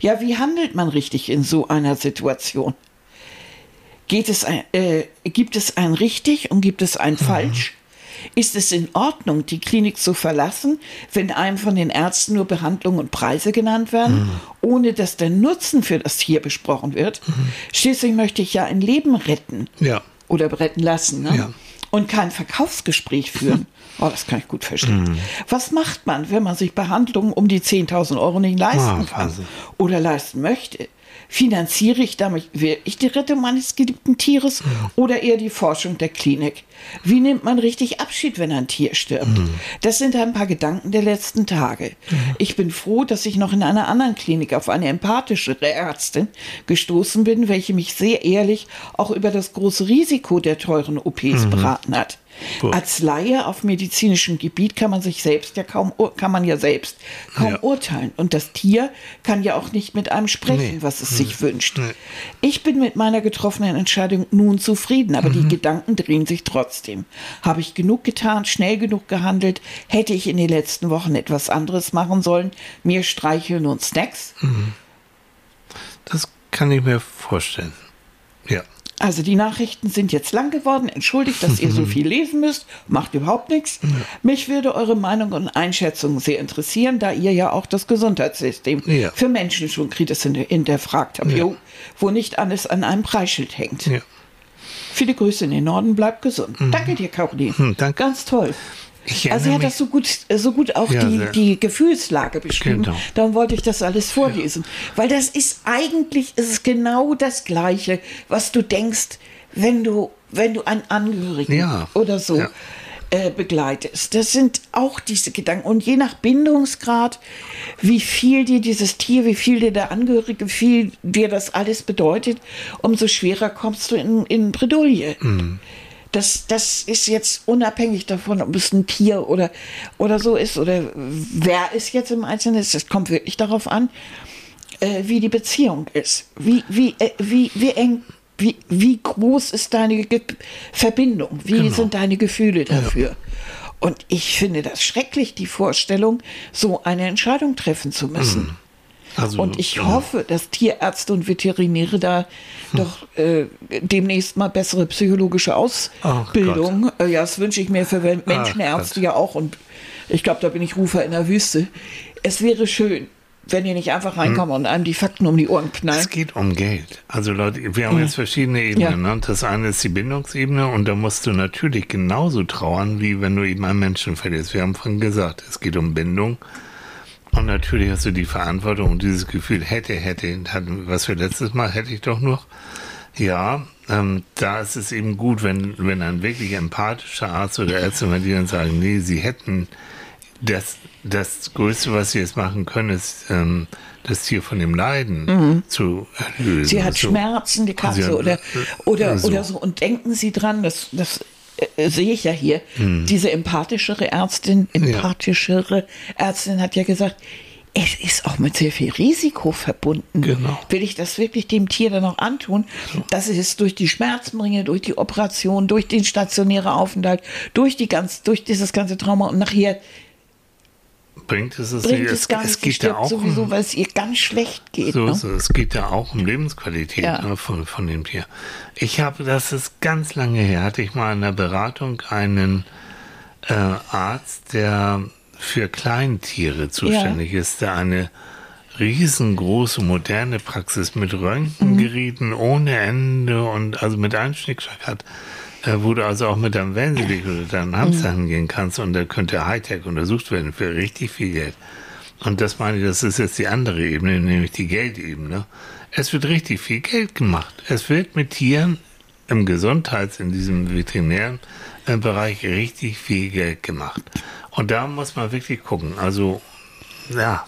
Speaker 2: Ja, wie handelt man richtig in so einer Situation? Geht es ein, äh, gibt es ein richtig und gibt es ein mhm. falsch? Ist es in Ordnung, die Klinik zu verlassen, wenn einem von den Ärzten nur Behandlung und Preise genannt werden, mhm. ohne dass der Nutzen für das Tier besprochen wird? Mhm. Schließlich möchte ich ja ein Leben retten
Speaker 1: ja.
Speaker 2: oder retten lassen ne? ja. und kein Verkaufsgespräch führen. Oh, das kann ich gut verstehen. Mhm. Was macht man, wenn man sich Behandlungen um die 10.000 Euro nicht leisten oh, kann oder leisten möchte? Finanziere ich damit wirklich die Rettung meines geliebten Tieres mhm. oder eher die Forschung der Klinik? Wie nimmt man richtig Abschied, wenn ein Tier stirbt? Mhm. Das sind ein paar Gedanken der letzten Tage. Mhm. Ich bin froh, dass ich noch in einer anderen Klinik auf eine empathischere Ärztin gestoßen bin, welche mich sehr ehrlich auch über das große Risiko der teuren OPs mhm. beraten hat. Gut. Als Laie auf medizinischem Gebiet kann man sich selbst ja kaum, kann man ja selbst kaum ja. urteilen. Und das Tier kann ja auch nicht mit einem sprechen, nee. was es nee. sich wünscht. Nee. Ich bin mit meiner getroffenen Entscheidung nun zufrieden, aber mhm. die Gedanken drehen sich trotzdem. Habe ich genug getan, schnell genug gehandelt? Hätte ich in den letzten Wochen etwas anderes machen sollen? Mir streicheln und Snacks? Mhm.
Speaker 1: Das kann ich mir vorstellen. Ja.
Speaker 2: Also die Nachrichten sind jetzt lang geworden. Entschuldigt, dass ihr so viel lesen müsst. Macht überhaupt nichts. Mich würde eure Meinung und Einschätzung sehr interessieren, da ihr ja auch das Gesundheitssystem
Speaker 1: Ja.
Speaker 2: für Menschen schon kritisch hinterfragt habt,
Speaker 1: Ja.
Speaker 2: wo nicht alles an einem Preisschild hängt.
Speaker 1: ja.
Speaker 2: Viele Grüße in den Norden, bleibt gesund. Danke dir, Caroline.
Speaker 1: Hm, danke.
Speaker 2: Ganz toll. Also
Speaker 1: erinnere
Speaker 2: hat das so gut, so gut auch
Speaker 1: Ja,
Speaker 2: die, die Gefühlslage beschrieben.
Speaker 1: Genau.
Speaker 2: Darum wollte ich das alles vorlesen. Weil das ist eigentlich ist es genau das Gleiche, was du denkst, wenn du, wenn du einen Angehörigen
Speaker 1: Ja.
Speaker 2: oder so
Speaker 1: Ja.
Speaker 2: äh, begleitest. Das sind auch diese Gedanken. Und je nach Bindungsgrad, wie viel dir dieses Tier, wie viel dir der Angehörige, wie viel dir das alles bedeutet, umso schwerer kommst du in, in Bredouille.
Speaker 1: Mhm.
Speaker 2: Das, das ist jetzt unabhängig davon, ob es ein Tier oder, oder so ist oder wer es jetzt im Einzelnen ist. Es kommt wirklich darauf an, äh, wie die Beziehung ist. Wie, wie, äh, wie, wie eng, wie, wie groß ist deine Ge Verbindung? Wie
Speaker 1: Genau.
Speaker 2: sind deine Gefühle dafür? Und ich finde das schrecklich, die Vorstellung, so eine Entscheidung treffen zu müssen.
Speaker 1: Also,
Speaker 2: Und ich
Speaker 1: ja.
Speaker 2: hoffe, dass Tierärzte und Veterinäre da
Speaker 1: Hm.
Speaker 2: doch äh, demnächst mal bessere psychologische Ausbildung. Äh, ja, das wünsche ich mir für Menschenärzte ja auch. Und ich glaube, da bin ich Rufer in der Wüste. Es wäre schön, wenn ihr nicht einfach reinkommt und einem die Fakten um die Ohren knallt.
Speaker 1: Es geht um Geld. Also Leute, wir haben jetzt verschiedene Ebenen.
Speaker 2: Ja.
Speaker 1: Ne? Das eine ist die Bindungsebene und da musst du natürlich genauso trauern, wie wenn du eben einen Menschen verlierst. Wir haben vorhin gesagt, es geht um Bindung. Und natürlich hast du die Verantwortung und dieses Gefühl, hätte, hätte, hatten- was wir letztes Mal, hätte ich doch noch. Ja, ähm, da ist es eben gut, wenn, wenn ein wirklich empathischer Arzt oder Ärzte, wenn die dann sagen, nee, sie hätten das, das Größte, was sie jetzt machen können, ist, ähm, das Tier von dem Leiden zu erlösen.
Speaker 2: Mhm. Sie hat
Speaker 1: So.
Speaker 2: Schmerzen, die Katze
Speaker 1: hat-
Speaker 2: oder, oder,
Speaker 1: so.
Speaker 2: oder so. Und denken Sie dran, das, das äh, sehe ich ja hier, diese empathischere Ärztin, empathischere Ärztin hat ja gesagt, es ist auch mit sehr viel Risiko verbunden.
Speaker 1: Genau.
Speaker 2: Will ich das wirklich dem Tier dann noch antun, dass ich es durch die Schmerzen bringe, durch die Operation, durch den stationären Aufenthalt, durch, die ganz, durch dieses ganze Trauma und nachher
Speaker 1: Bringt es es
Speaker 2: bringt
Speaker 1: nicht.
Speaker 2: es gar
Speaker 1: es geht ja auch
Speaker 2: sowieso,
Speaker 1: um,
Speaker 2: weil es ihr ganz schlecht geht.
Speaker 1: So
Speaker 2: ne?
Speaker 1: ist es. Es geht ja auch um Lebensqualität
Speaker 2: Ja.
Speaker 1: ne, von, von dem Tier. Ich habe, das ist ganz lange her, hatte ich mal in der Beratung einen äh, Arzt, der für Kleintiere zuständig ist, der eine riesengroße moderne Praxis mit Röntgengeräten ohne Ende und also mit einem Schnickschnack hat, wo du also auch mit deinem Wellensittich oder deinem Hamster hingehen kannst und da könnte Hightech untersucht werden für richtig viel Geld. Und das meine ich, das ist jetzt die andere Ebene, nämlich die Geldebene. Es wird richtig viel Geld gemacht. Es wird mit Tieren im Gesundheits-, in diesem veterinären äh, Bereich richtig viel Geld gemacht. Und da muss man wirklich gucken. Also, ja,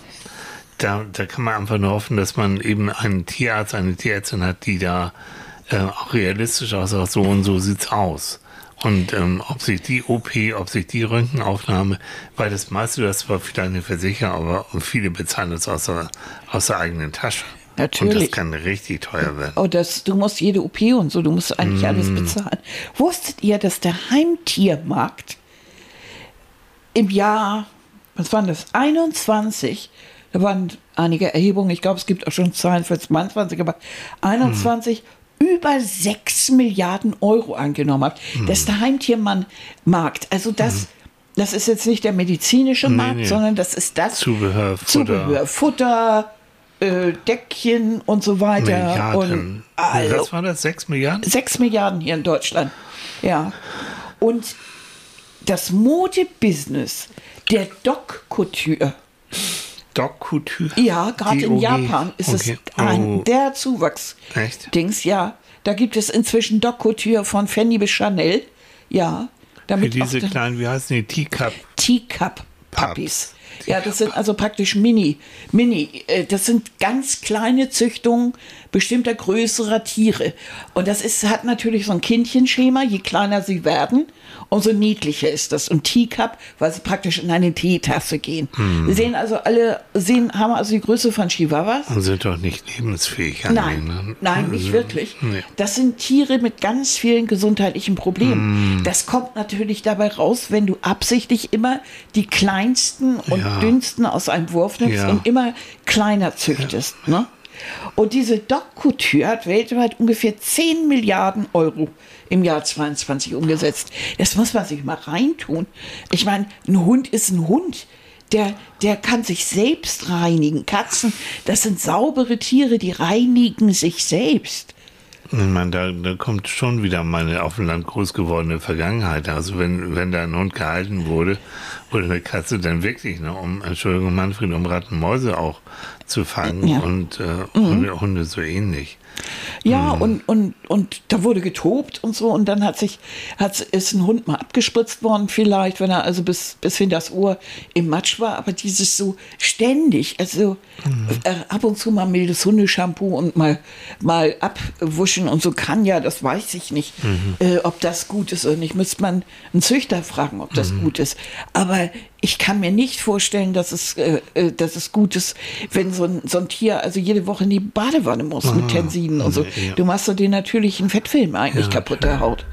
Speaker 1: da, da kann man einfach nur hoffen, dass man eben einen Tierarzt, eine Tierärztin hat, die da äh, auch realistisch aussagt, so und so sieht's aus. Und ähm, ob sich die OP, ob sich die Röntgenaufnahme, weil das meiste, das war vielleicht eine Versicherung, aber viele bezahlen das aus der, aus der eigenen Tasche. Und
Speaker 2: Natürlich.
Speaker 1: das kann richtig teuer werden.
Speaker 2: Oh, das, du musst jede OP und so, du musst eigentlich
Speaker 1: Mm.
Speaker 2: alles bezahlen. Wusstet ihr, dass der Heimtiermarkt im Jahr, was waren das, 21, da waren einige Erhebungen, ich glaube, es gibt auch schon Zahlen für 22, aber 21 über 6 Milliarden Euro angenommen hat. Das ist der Heimtiermarkt. Also das, das ist jetzt nicht der medizinische Markt,
Speaker 1: nee.
Speaker 2: sondern das ist das
Speaker 1: Zubehör, Futter.
Speaker 2: Zubehör, Futter, äh, Deckchen und so weiter.
Speaker 1: Milliarden.
Speaker 2: Und also,
Speaker 1: Was war das? Sechs Milliarden?
Speaker 2: 6 Milliarden hier in Deutschland. Ja. Und das Modebusiness der Doc Couture,
Speaker 1: Doc Couture?
Speaker 2: ja, gerade in. Japan ist
Speaker 1: Okay.
Speaker 2: es ein,
Speaker 1: Oh.
Speaker 2: der Zuwachs.
Speaker 1: Echt?
Speaker 2: Dings, ja. Da gibt es inzwischen Doc Couture von Fanny bis Chanel. Ja.
Speaker 1: Für
Speaker 2: Damit
Speaker 1: diese
Speaker 2: auch der-
Speaker 1: kleinen, wie heißen die? Teacup.
Speaker 2: Teacup Puppies. Ja, das sind also praktisch Mini, Mini, äh, das sind ganz kleine Züchtungen bestimmter größerer Tiere. Und das ist, hat natürlich so ein Kindchenschema, je kleiner sie werden, umso niedlicher ist das. Und Teacup, weil sie praktisch in eine Teetasse gehen.
Speaker 1: Hm.
Speaker 2: Sie sehen also alle, sehen, haben also die Größe von Chihuahuas.
Speaker 1: Und sind doch nicht lebensfähig.
Speaker 2: Nein,
Speaker 1: eigentlich, ne?
Speaker 2: nein, nicht wirklich.
Speaker 1: Nee.
Speaker 2: Das sind Tiere mit ganz vielen gesundheitlichen. Problemen. Das kommt natürlich dabei raus, wenn du absichtlich immer die kleinsten und
Speaker 1: Ja.
Speaker 2: dünnsten aus einem Wurf nimmst
Speaker 1: Ja.
Speaker 2: und immer kleiner züchtest. Ne? Und diese Doc Couture hat weltweit ungefähr 10 Milliarden Euro im Jahr 22 umgesetzt. Das muss man sich mal reintun. Ich meine, ein Hund ist ein Hund. Der, der kann sich selbst reinigen. Katzen, das sind saubere Tiere, die reinigen sich selbst.
Speaker 1: Ich da, da kommt schon wieder meine auf dem Land groß gewordene Vergangenheit. Also wenn, wenn da ein Hund gehalten wurde oder eine Katze, dann wirklich, ne, um, Entschuldigung, Manfred, um Rattenmäuse auch zu fangen ja. und äh, mhm. Hunde, Hunde so ähnlich.
Speaker 2: Ja, mhm. und, und, und da wurde getobt und so und dann hat sich, hat, ist ein Hund mal abgespritzt worden vielleicht, wenn er also bis, bis hin das Ohr im Matsch war, aber dieses so ständig, also mhm. äh, ab und zu mal mildes Hundeshampoo und mal, mal abwuschen und so kann ja, das weiß ich nicht, mhm. äh, ob das gut ist oder nicht, müsste man einen Züchter fragen, ob das mhm. gut ist, aber ich kann mir nicht vorstellen, dass es, äh, äh, dass es gut ist, wenn so ein, so ein Tier also jede Woche in die Badewanne muss ah, mit Tensiden und so. Ja. Du machst so den natürlichen Fettfilm eigentlich ja, kaputt der Haut.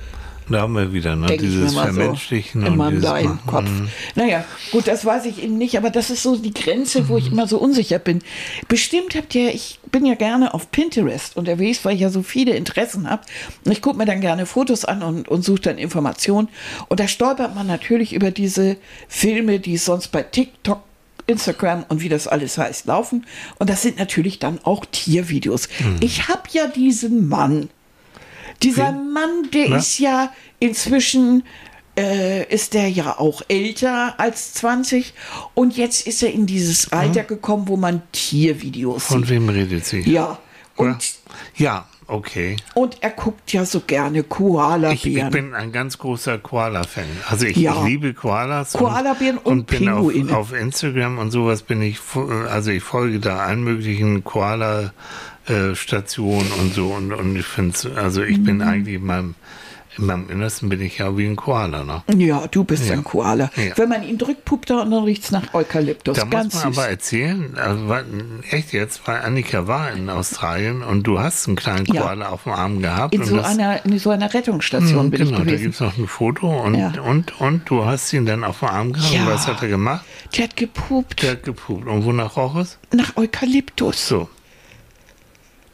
Speaker 1: Da haben wir wieder, ne? dieses Vermenschlichen.
Speaker 2: So in meinem kleinen Kopf. Mhm. Naja, gut, das weiß ich eben nicht, aber das ist so die Grenze, wo ich mhm. immer so unsicher bin. Bestimmt habt ihr, ich bin ja gerne auf Pinterest unterwegs, weil ich ja so viele Interessen habe. Und ich gucke mir dann gerne Fotos an und, und suche dann Informationen. Und da stolpert man natürlich über diese Filme, die sonst bei TikTok Instagram und wie das alles heißt, laufen. Und das sind natürlich dann auch Tiervideos. Mhm. Ich habe ja diesen Mann, dieser Mann, der Na? ist ja inzwischen äh, ist der ja auch älter als 20 und jetzt ist er in dieses Alter hm? gekommen, wo man Tiervideos
Speaker 1: Von sieht. Von wem redet sie?
Speaker 2: Ja. Und
Speaker 1: ja, okay.
Speaker 2: Und er guckt ja so gerne Koala-Bären.
Speaker 1: Ich, ich, bin ein ganz großer Koala-Fan. Also ich, ja. ich, liebe Koalas.
Speaker 2: Koala-Bären und, und, bin
Speaker 1: auf, auf, Instagram und sowas bin ich, also ich folge da allen möglichen Koala- äh, Station und so. Und, und ich finde also ich mhm. bin eigentlich in meinem, in meinem Innersten bin ich ja wie ein Koala, ne?
Speaker 2: Ja, du bist ja. ein Koala. Ja. Wenn man ihn drückt, puppt er und dann riecht es nach Eukalyptus.
Speaker 1: Da
Speaker 2: Ganz
Speaker 1: muss man
Speaker 2: süß.
Speaker 1: aber erzählen, also, echt jetzt, weil Annika war in Australien und du hast einen kleinen Koala ja. auf dem Arm gehabt.
Speaker 2: In, so,
Speaker 1: das,
Speaker 2: einer, in so einer Rettungsstation mh, bin genau, ich gewesen.
Speaker 1: da gibt es noch ein Foto und, und, und du hast ihn dann auf dem Arm gehabt. Und was hat er gemacht?
Speaker 2: Der hat gepupt.
Speaker 1: Der hat gepupt. Und wonach roch es?
Speaker 2: Nach Eukalyptus.
Speaker 1: So.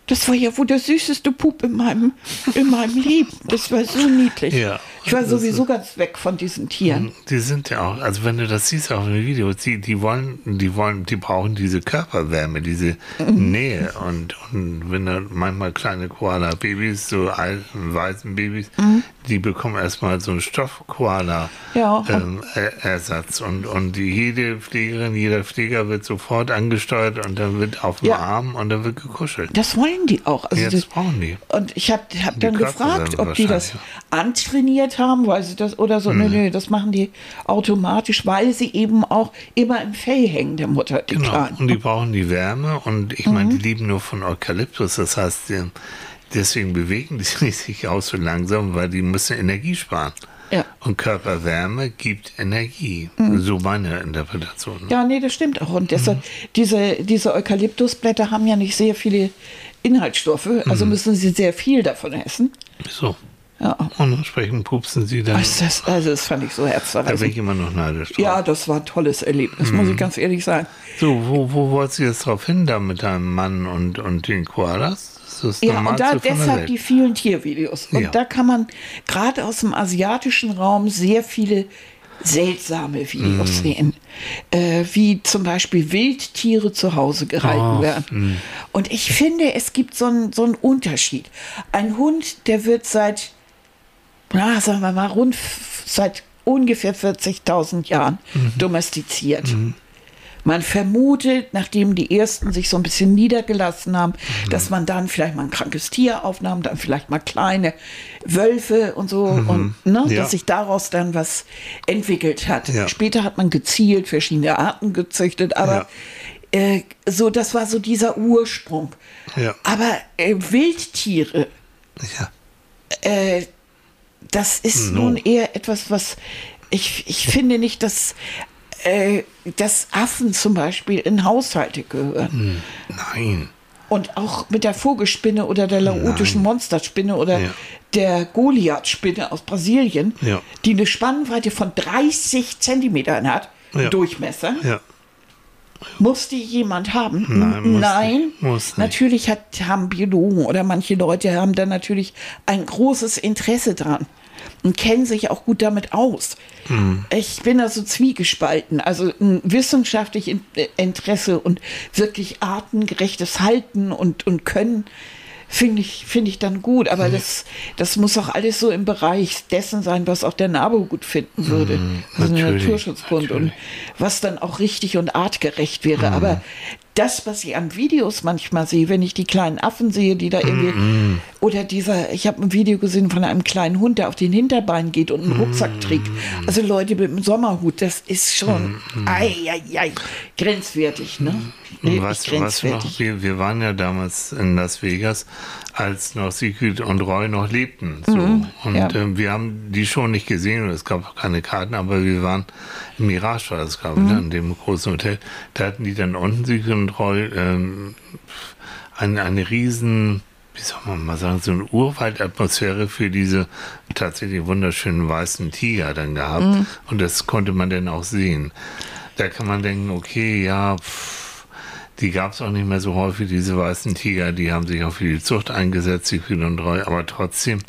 Speaker 2: Das war ja wohl der süßeste Pup in meinem, in meinem Leben. Das war so niedlich. Ja, ich war sowieso ganz weg von diesen Tieren. Mhm,
Speaker 1: die sind ja auch, also wenn du das siehst auf dem Video, die, die wollen, die wollen, die brauchen diese Körperwärme, diese mhm. Nähe. Und, und wenn da manchmal kleine Koala-Babys, so alten, weißen Babys, mhm. die bekommen erstmal so einen Stoff-Koala-Ersatz. Ja. Ähm, und, und die, jede Pflegerin, jeder Pfleger wird sofort angesteuert und dann wird auf dem ja. Arm und dann wird gekuschelt.
Speaker 2: Das wollen wollen die auch.
Speaker 1: Also Jetzt das, brauchen die.
Speaker 2: Und ich habe hab dann gefragt, ob die das antrainiert haben, weil sie das oder so. Mhm. Nö, nö, das machen die automatisch, weil sie eben auch immer im Fell hängen, der Mutter,
Speaker 1: die genau. Kleinen. Und die brauchen die Wärme und ich meine, mhm. die lieben nur von Eukalyptus. Das heißt, deswegen bewegen die sich auch so langsam, weil die müssen Energie sparen. Ja. Und Körperwärme gibt Energie. Mhm. So meine Interpretation.
Speaker 2: Ja, nee, das stimmt auch. Und deshalb, mhm. diese, diese Eukalyptusblätter haben ja nicht sehr viele Inhaltsstoffe, also mhm. müssen sie sehr viel davon essen.
Speaker 1: So. Ja. Und entsprechend pupsen sie dann.
Speaker 2: Also das, also das fand ich so herzerreißend.
Speaker 1: Da bin ich immer noch neidisch drauf.
Speaker 2: Ja, das war ein tolles Erlebnis, mhm. muss ich ganz ehrlich sagen.
Speaker 1: So, wo, wo wolltest du jetzt drauf hin, da mit deinem Mann und, und den Koalas?
Speaker 2: Das ja, und da deshalb die vielen Tiervideos. Und ja. da kann man gerade aus dem asiatischen Raum sehr viele seltsame Videos mm. sehen, äh, wie zum Beispiel Wildtiere zu Hause gehalten oh, werden. Mm. Und ich finde, es gibt so einen so Unterschied. Ein Hund, der wird seit, na, sagen wir mal, rund seit ungefähr 40.000 Jahren mm. domestiziert. Mhm. Man vermutet, nachdem die ersten sich so ein bisschen niedergelassen haben, mhm. dass man dann vielleicht mal ein krankes Tier aufnahm, dann vielleicht mal kleine Wölfe und so mhm. und ne, ja. dass sich daraus dann was entwickelt hat. Ja. Später hat man gezielt verschiedene Arten gezüchtet, aber ja. äh, so das war so dieser Ursprung. Aber äh, Wildtiere, äh, das ist no. nun eher etwas, was ich, ich finde nicht, dass äh, dass Affen zum Beispiel in Haushalte gehören. Hm,
Speaker 1: nein.
Speaker 2: Und auch mit der Vogelspinne oder der laotischen Monsterspinne oder ja. der Goliath-Spinne aus Brasilien, ja. die eine Spannweite von 30 Zentimetern hat, ja. Durchmesser. Muss die jemand haben?
Speaker 1: Nein, muss
Speaker 2: Nein.
Speaker 1: nicht. Muss.
Speaker 2: Natürlich hat, haben Biologen oder manche Leute haben da natürlich ein großes Interesse dran und kennen sich auch gut damit aus.
Speaker 1: Mhm.
Speaker 2: Ich bin da so zwiegespalten. Also ein wissenschaftliches Interesse und wirklich artengerechtes Halten und, und Können finde ich, finde ich dann gut. Aber das, das muss auch alles so im Bereich dessen sein, was auch der NABU gut finden würde. also der
Speaker 1: natürlich,
Speaker 2: Naturschutzbund und was dann auch richtig und artgerecht wäre. Aber das, was ich an Videos manchmal sehe, wenn ich die kleinen Affen sehe, die da irgendwie, oder dieser, ich habe ein Video gesehen von einem kleinen Hund, der auf den Hinterbeinen geht und einen Rucksack trägt. Also Leute mit dem Sommerhut, das ist schon, ei, ei, ei, grenzwertig, ne? Nee,
Speaker 1: was,
Speaker 2: nicht
Speaker 1: was noch, wir, wir waren ja damals in Las Vegas, als noch Sigrid und Roy noch lebten. So. und
Speaker 2: Mhm. ja.
Speaker 1: ähm, wir haben die schon nicht gesehen und es gab auch keine Karten, aber wir waren im Mirage, war das, glaube ich,
Speaker 2: Mhm.
Speaker 1: ne, in dem großen Hotel. Da hatten die dann unten Sigrid und Roy ähm, eine, eine riesen, wie soll man mal sagen, so eine Urwaldatmosphäre für diese tatsächlich wunderschönen weißen Tiger dann gehabt.
Speaker 2: Mhm.
Speaker 1: Und das konnte man dann auch sehen. Da kann man denken, okay, ja, pff, die gab es auch nicht mehr so häufig, diese weißen Tiger, die haben sich auch für die Zucht eingesetzt, die Kühl und Treu, aber trotzdem,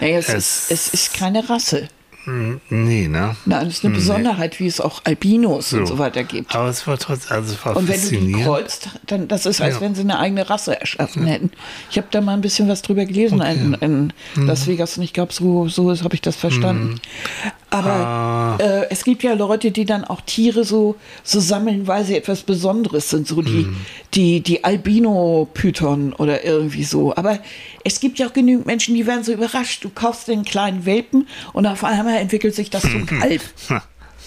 Speaker 2: Naja, es,
Speaker 1: Es-
Speaker 2: ist, es ist keine Rasse.
Speaker 1: mh, nee, ne?
Speaker 2: Nein, es ist eine Besonderheit, wie es auch Albinos und so weiter gibt.
Speaker 1: Aber es war trotzdem, also es war
Speaker 2: Und wenn du die kreuzt, dann das ist, als
Speaker 1: Ja.
Speaker 2: wenn sie eine eigene Rasse erschaffen hätten. Ich habe da mal ein bisschen was drüber gelesen in, in
Speaker 1: Mhm.
Speaker 2: Las Vegas und ich glaube, so, so habe ich das verstanden. Aber
Speaker 1: Ah.
Speaker 2: äh, es gibt ja Leute, die dann auch Tiere so, so sammeln, weil sie etwas Besonderes sind, so die,
Speaker 1: Mhm.
Speaker 2: die, die Albino-Python oder irgendwie so. Aber es gibt ja auch genügend Menschen, die werden so überrascht. Du kaufst den kleinen Welpen und auf einmal entwickelt sich das zum Kalb.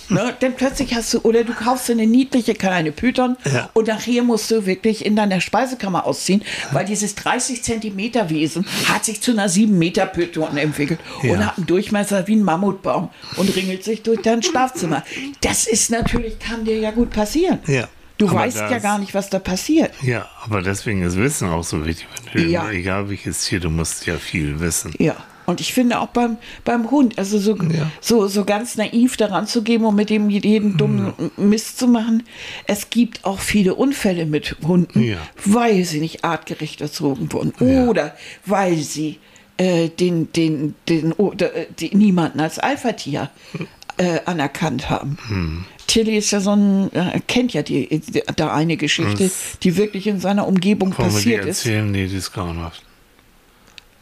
Speaker 2: Ne, dann plötzlich hast du, oder du kaufst eine niedliche kleine Python
Speaker 1: Ja.
Speaker 2: und nachher musst du wirklich in deiner Speisekammer ausziehen, weil dieses 30 Zentimeter Wesen hat sich zu einer 7 Meter Python entwickelt und
Speaker 1: Ja.
Speaker 2: hat einen Durchmesser wie ein Mammutbaum und ringelt sich durch dein Schlafzimmer. Das ist natürlich, kann dir ja gut passieren.
Speaker 1: Ja.
Speaker 2: Du
Speaker 1: Aber
Speaker 2: weißt ja gar nicht, was da passiert.
Speaker 1: Ja, aber deswegen ist Wissen auch so wichtig.
Speaker 2: Ja.
Speaker 1: Egal welches Tier, du musst ja viel wissen.
Speaker 2: Ja. Und ich finde auch beim, beim Hund, also so,
Speaker 1: Ja.
Speaker 2: so, so ganz naiv daran zu gehen und mit dem jeden dummen Mist zu machen. Es gibt auch viele Unfälle mit Hunden,
Speaker 1: Ja.
Speaker 2: weil sie nicht artgerecht erzogen wurden
Speaker 1: Ja.
Speaker 2: oder weil sie äh, den, den, den, oder, äh, die, niemanden als Alpha-Tier äh, anerkannt haben.
Speaker 1: Hm.
Speaker 2: Tilly ist ja so ein, äh, kennt ja die, die, da eine Geschichte, die wirklich in seiner Umgebung
Speaker 1: Wollen wir die
Speaker 2: passiert ist.
Speaker 1: erzählen? Nee, die ist grauenhaft.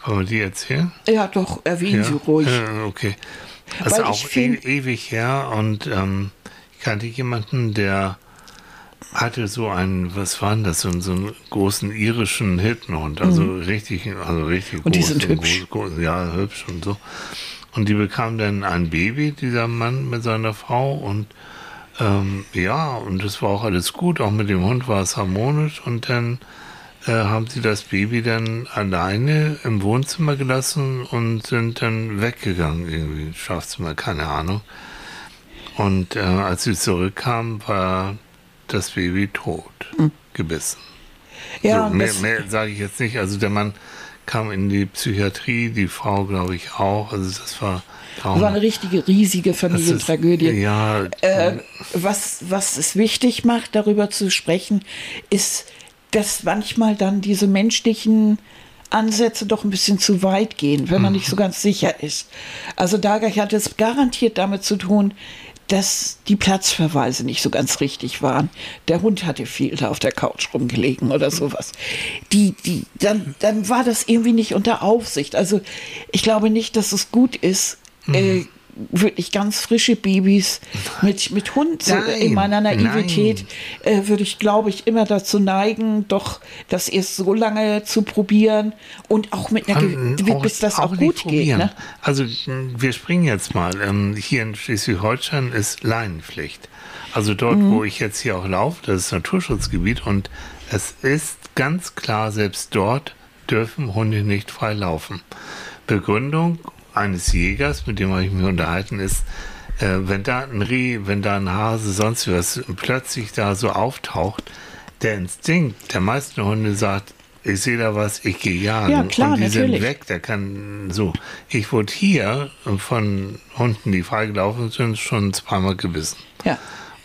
Speaker 1: Wollen wir die erzählen?
Speaker 2: Ja, doch, erwähnen Sie ruhig.
Speaker 1: Ja, okay. Das
Speaker 2: Weil
Speaker 1: ist auch e ewig her und ähm, ich kannte jemanden, der hatte so einen, was war denn das, so, einen- so einen großen irischen Hiltonhund, also richtig, also richtig
Speaker 2: Mhm. Und die sind hübsch.
Speaker 1: Groß, groß, ja, hübsch und so. Und die bekam dann ein Baby, dieser Mann mit seiner Frau und ähm, ja, und das war auch alles gut, auch mit dem Hund war es harmonisch und dann äh, haben sie das Baby dann alleine im Wohnzimmer gelassen und sind dann weggegangen, irgendwie Schlafzimmer, keine Ahnung. Und äh, als sie zurückkamen, war das Baby tot, gebissen.
Speaker 2: Ja,
Speaker 1: so, mehr mehr sage ich jetzt nicht. Also der Mann kam in die Psychiatrie, die Frau glaube ich auch. Also das war
Speaker 2: Das war eine richtige, riesige
Speaker 1: das ist-
Speaker 2: Familientragödie.
Speaker 1: Ja,
Speaker 2: Äh, was, was es wichtig macht, darüber zu sprechen, ist, dass manchmal dann diese menschlichen Ansätze doch ein bisschen zu weit gehen, wenn man nicht so ganz sicher ist. Also da hat es garantiert damit zu tun, dass die Platzverweise nicht so ganz richtig waren. Der Hund hatte viel da auf der Couch rumgelegen oder sowas. Die, die, dann, dann war das irgendwie nicht unter Aufsicht. Also ich glaube nicht, dass es gut ist, äh, wirklich ganz frische Babys mit, mit Hund
Speaker 1: Nein,
Speaker 2: in meiner Naivität äh, würde ich, glaube ich, immer dazu neigen, doch das erst so lange zu probieren und auch mit einer,
Speaker 1: Ähm,
Speaker 2: Ge- bis das auch,
Speaker 1: nicht
Speaker 2: gut geht.
Speaker 1: probieren.
Speaker 2: Ne?
Speaker 1: Also wir springen jetzt mal. Ähm, hier in Schleswig-Holstein ist Leinenpflicht. Also dort,
Speaker 2: Mhm.
Speaker 1: wo ich jetzt hier auch laufe, das ist Naturschutzgebiet und es ist ganz klar, selbst dort dürfen Hunde nicht frei laufen. Begründung eines Jägers, mit dem habe ich mich unterhalten, ist, äh, wenn da ein Reh, wenn da ein Hase, sonst was plötzlich da so auftaucht, der Instinkt der meisten Hunde sagt, ich sehe da was, ich gehe jagen.
Speaker 2: Ja, klar,
Speaker 1: und die
Speaker 2: natürlich.
Speaker 1: sind weg, der kann so. Ich wurde hier von Hunden, die freigelaufen sind, schon zweimal gebissen.
Speaker 2: Ja.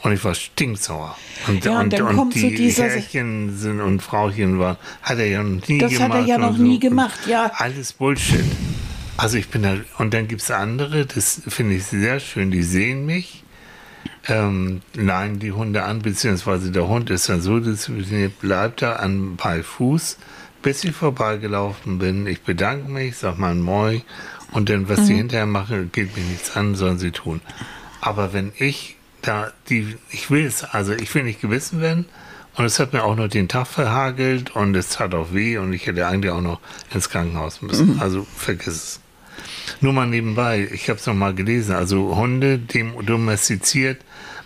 Speaker 1: Und ich war stinksauer. Und,
Speaker 2: Ja, und
Speaker 1: und,
Speaker 2: dann
Speaker 1: und die
Speaker 2: dieser-
Speaker 1: Herrchen sind und Frauchen waren, hat er ja noch nie
Speaker 2: Das
Speaker 1: gemacht.
Speaker 2: hat er ja noch
Speaker 1: so.
Speaker 2: nie gemacht, ja.
Speaker 1: Alles Bullshit. Also ich bin da, und dann gibt es andere, das finde ich sehr schön, die sehen mich, ähm, leihen die Hunde an, beziehungsweise der Hund ist dann so diszipliniert, bleibt da an bei Fuß, bis ich vorbeigelaufen bin. Ich bedanke mich, sag mal ein Moi und dann, was sie
Speaker 2: Mhm.
Speaker 1: hinterher machen, geht mir nichts an, sollen sie tun. Aber wenn ich da die, ich will es, also ich will nicht gewissen werden und es hat mir auch noch den Tag verhagelt und es tat auch weh und ich hätte eigentlich auch noch ins Krankenhaus müssen.
Speaker 2: Mhm.
Speaker 1: Also vergiss es. Nur mal nebenbei, ich habe es noch mal gelesen, also Hunde dem domestiziert,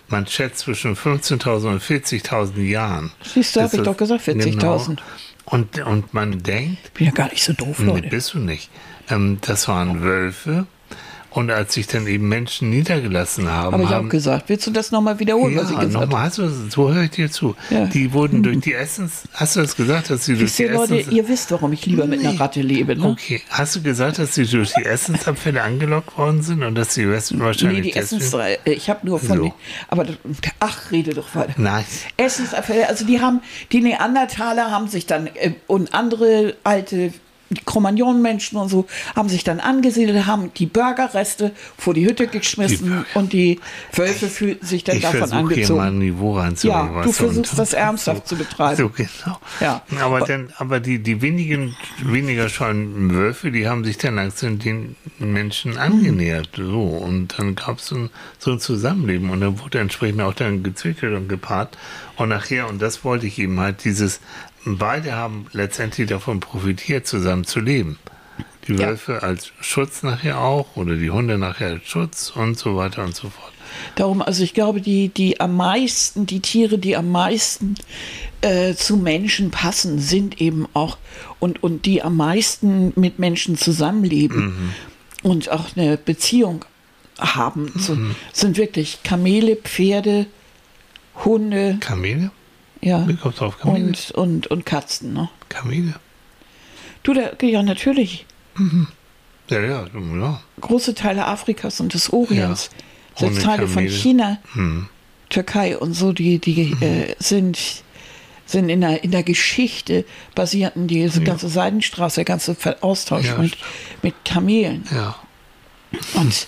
Speaker 1: man schätzt zwischen 15.000 und 40.000 Jahren.
Speaker 2: Siehst du, hab
Speaker 1: Das
Speaker 2: ich doch gesagt, 40.000.
Speaker 1: Genau. Und, und man denkt,
Speaker 2: Bin ja gar nicht so doof,
Speaker 1: Nee,
Speaker 2: Leute.
Speaker 1: bist du nicht. Ähm, das waren Wölfe. Und als sich dann eben Menschen niedergelassen haben,
Speaker 2: Habe ich auch
Speaker 1: haben
Speaker 2: gesagt. Willst du das nochmal wiederholen, was ich
Speaker 1: ja,
Speaker 2: gesagt habe?
Speaker 1: nochmal, hast du, so höre ich dir zu.
Speaker 2: Ja.
Speaker 1: Die wurden durch die Essens, hast du das gesagt, dass sie durch die
Speaker 2: ihr, Leute,
Speaker 1: Essens,
Speaker 2: ihr wisst, warum ich lieber mit einer
Speaker 1: Nee.
Speaker 2: Ratte lebe, ne?
Speaker 1: okay, hast du gesagt, dass sie durch die Essensabfälle angelockt worden sind und dass sie West-
Speaker 2: Nee,
Speaker 1: wahrscheinlich
Speaker 2: die Essens, ich habe nur von,
Speaker 1: So.
Speaker 2: aber ach, rede doch weiter.
Speaker 1: Nein.
Speaker 2: Essensabfälle, also die haben, die Neandertaler haben sich dann äh, und andere alte Kromagnon-Menschen und so haben sich dann angesiedelt, haben die Burgerreste vor die Hütte geschmissen
Speaker 1: Burger.
Speaker 2: und die Wölfe fühlten sich dann
Speaker 1: Ich
Speaker 2: davon
Speaker 1: versuche hier mal ein
Speaker 2: angezogen.
Speaker 1: Niveau.
Speaker 2: Ja, du versuchst das ernsthaft zu betreiben.
Speaker 1: So, genau.
Speaker 2: Ja.
Speaker 1: Aber, dann, aber die, die wenigen, weniger scheuen Wölfe, die haben sich dann langsam den Menschen angenähert. So. Und dann gab es so ein, so ein Zusammenleben. Und dann wurde entsprechend auch dann gezwickelt und gepaart. Und nachher, und das wollte ich eben halt, dieses, beide haben letztendlich davon profitiert, zusammen zu leben. Die
Speaker 2: Ja.
Speaker 1: Wölfe als Schutz nachher auch oder die Hunde nachher als Schutz und so weiter und so fort.
Speaker 2: Darum, also ich glaube, die, die am meisten, die Tiere, die am meisten äh, zu Menschen passen, sind eben auch und, und die am meisten mit Menschen zusammenleben und auch eine Beziehung haben, so, sind wirklich Kamele, Pferde, Hunde,
Speaker 1: Kamele?
Speaker 2: Ja,
Speaker 1: Wie kommst du auf Kamele?
Speaker 2: und, und, und Katzen. Ne?
Speaker 1: Kamele?
Speaker 2: Du, da, ja, natürlich.
Speaker 1: Ja, ja, ja.
Speaker 2: Große Teile Afrikas und des Orients,
Speaker 1: Ja,
Speaker 2: selbst Teile von
Speaker 1: Kamele.
Speaker 2: China.
Speaker 1: Hm.
Speaker 2: Türkei und so, die, die äh, sind, sind in der, in der Geschichte basierten diese ganze Seidenstraße, der ganze Austausch
Speaker 1: Ja,
Speaker 2: mit,
Speaker 1: stimmt.
Speaker 2: mit Kamelen.
Speaker 1: Ja.
Speaker 2: Und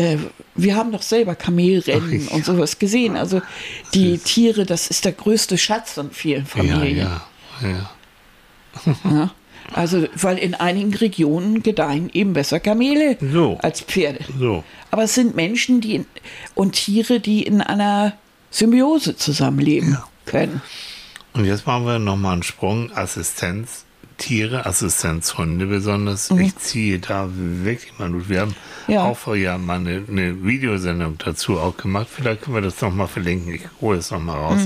Speaker 2: äh, wir haben doch selber Kamelrennen
Speaker 1: Ach,
Speaker 2: und sowas gesehen. Also die Tiere, das ist der größte Schatz von vielen Familien.
Speaker 1: ja, ja.
Speaker 2: Ja? Also, weil in einigen Regionen gedeihen eben besser Kamele
Speaker 1: So.
Speaker 2: als Pferde.
Speaker 1: So.
Speaker 2: Aber es sind Menschen die in, und Tiere, die in einer Symbiose zusammenleben können.
Speaker 1: Und jetzt machen wir nochmal einen Sprung. Assistenz, Tiere, Assistenzhunde besonders. Ich ziehe da wirklich mal gut. Wir haben
Speaker 2: Mhm. Ja.
Speaker 1: auch vor Jahren mal eine, eine Videosendung dazu auch gemacht. Vielleicht können wir das nochmal verlinken. Ich hole es nochmal raus.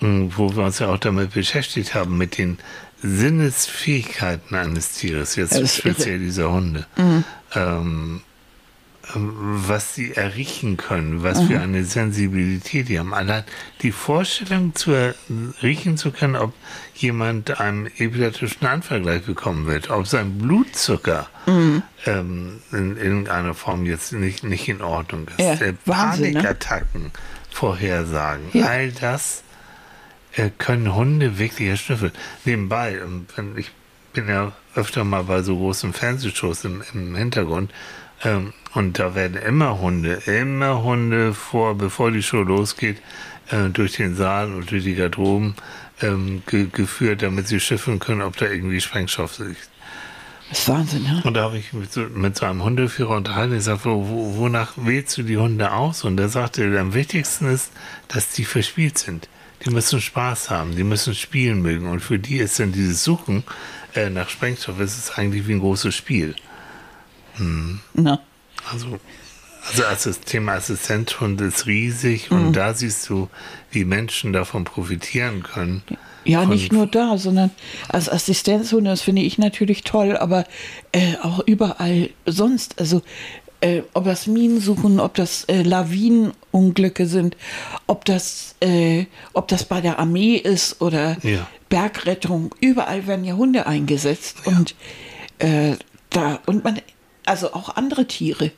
Speaker 1: Mm, Wo wir uns ja auch damit beschäftigt haben, mit den Sinnesfähigkeiten eines Tieres, jetzt speziell dieser Hunde. Ähm, ähm, was sie erriechen können, was für eine Sensibilität die haben. Allein die Vorstellung zu riechen zu können, ob jemand einen epileptischen Anfall gleich bekommen wird, ob sein Blutzucker ähm, in irgendeiner Form jetzt nicht, nicht in Ordnung ist.
Speaker 2: Ja,
Speaker 1: Äh,
Speaker 2: Wahnsinn, ne?
Speaker 1: Panikattacken vorhersagen,
Speaker 2: Ja.
Speaker 1: all das äh, können Hunde wirklich erschnüffeln. Nebenbei, ich bin ja öfter mal bei so großen Fernsehshows im, im Hintergrund ähm, und da werden immer Hunde, immer Hunde vor, bevor die Show losgeht, äh, durch den Saal und durch die Garderoben ähm, ge geführt, damit sie schiffen können, ob da irgendwie Sprengstoff liegt.
Speaker 2: Das ist Wahnsinn, ne?
Speaker 1: Und da habe ich mit so, mit so einem Hundeführer unterhalten. Ich sagte, wo, wo, wonach wählst du die Hunde aus? Und der sagte, am wichtigsten ist, dass die verspielt sind. Die müssen Spaß haben, die müssen spielen mögen. Und für die ist dann dieses Suchen äh, nach Sprengstoff, es ist eigentlich wie ein großes Spiel.
Speaker 2: Na,
Speaker 1: Also, also als das Thema Assistenzhund ist riesig
Speaker 2: Mhm.
Speaker 1: und da siehst du, wie Menschen davon profitieren können.
Speaker 2: Ja, nicht nur da, sondern als Assistenzhunde, das finde ich natürlich toll, aber äh, auch überall sonst. Also, äh, ob das Minen suchen, ob das äh, Lawinenunglücke sind, ob das, äh, ob das bei der Armee ist oder
Speaker 1: Ja.
Speaker 2: Bergrettung, überall werden ja Hunde eingesetzt und äh, da und man, also auch andere Tiere.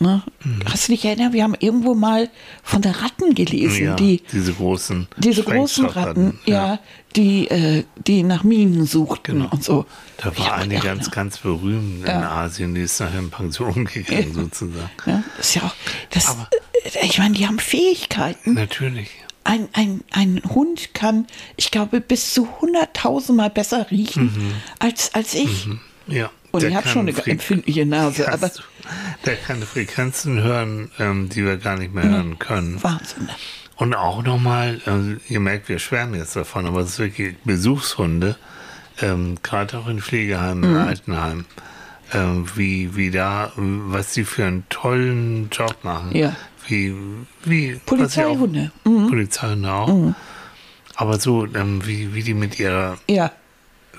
Speaker 2: Ne? Mhm. Hast du dich erinnert, wir haben irgendwo mal von der Ratten gelesen,
Speaker 1: ja,
Speaker 2: die
Speaker 1: diese großen
Speaker 2: diese großen Ratten, ja, ja die äh, die nach Minen suchten genau. und so.
Speaker 1: Da war eine ganz ganz berühmt ja. in Asien, die ist nachher in Pension gegangen sozusagen.
Speaker 2: Ja, das ist ja auch das. Aber, äh, ich meine, die haben Fähigkeiten.
Speaker 1: Natürlich.
Speaker 2: Ein, ein, ein Hund kann, ich glaube, bis zu 100.000 Mal besser riechen mhm. als, als ich. Mhm.
Speaker 1: Ja.
Speaker 2: Und ich habe schon eine Fre empfindliche Nase. Aber
Speaker 1: der kann Frequenzen hören, ähm, die wir gar nicht mehr hören können.
Speaker 2: Wahnsinn.
Speaker 1: Und auch nochmal, also ihr merkt, wir schwärmen jetzt davon, aber es ist wirklich Besuchshunde, ähm, gerade auch in Pflegeheimen, mhm. in Altenheimen, ähm, wie, wie da, was sie für einen tollen Job machen.
Speaker 2: Ja.
Speaker 1: Wie, wie
Speaker 2: Polizeihunde.
Speaker 1: Auch, mhm. Polizeihunde auch. Mhm. Aber so, ähm, wie, wie die mit ihrer
Speaker 2: ja.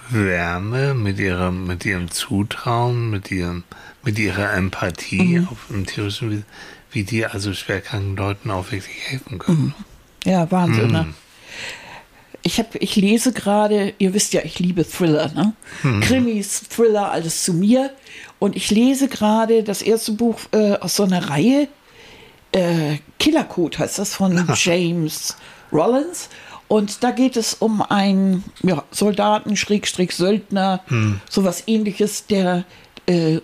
Speaker 1: Wärme, mit ihrem, mit ihrem Zutrauen, mit ihrem, mit ihrer Empathie mhm. auf dem tierischen wie, wie die also schwerkranken Leuten auch wirklich helfen können.
Speaker 2: Mhm. Ja, Wahnsinn, ne? Mhm. Ich, hab, ich lese gerade, ihr wisst ja, ich liebe Thriller, ne? Mhm. Krimis, Thriller, alles zu mir. Und ich lese gerade das erste Buch äh, aus so einer Reihe, äh, Killer Code heißt das, von James Rollins. Und da geht es um einen ja, Soldaten, Schrägstrich, Söldner, hm. sowas ähnliches, der äh,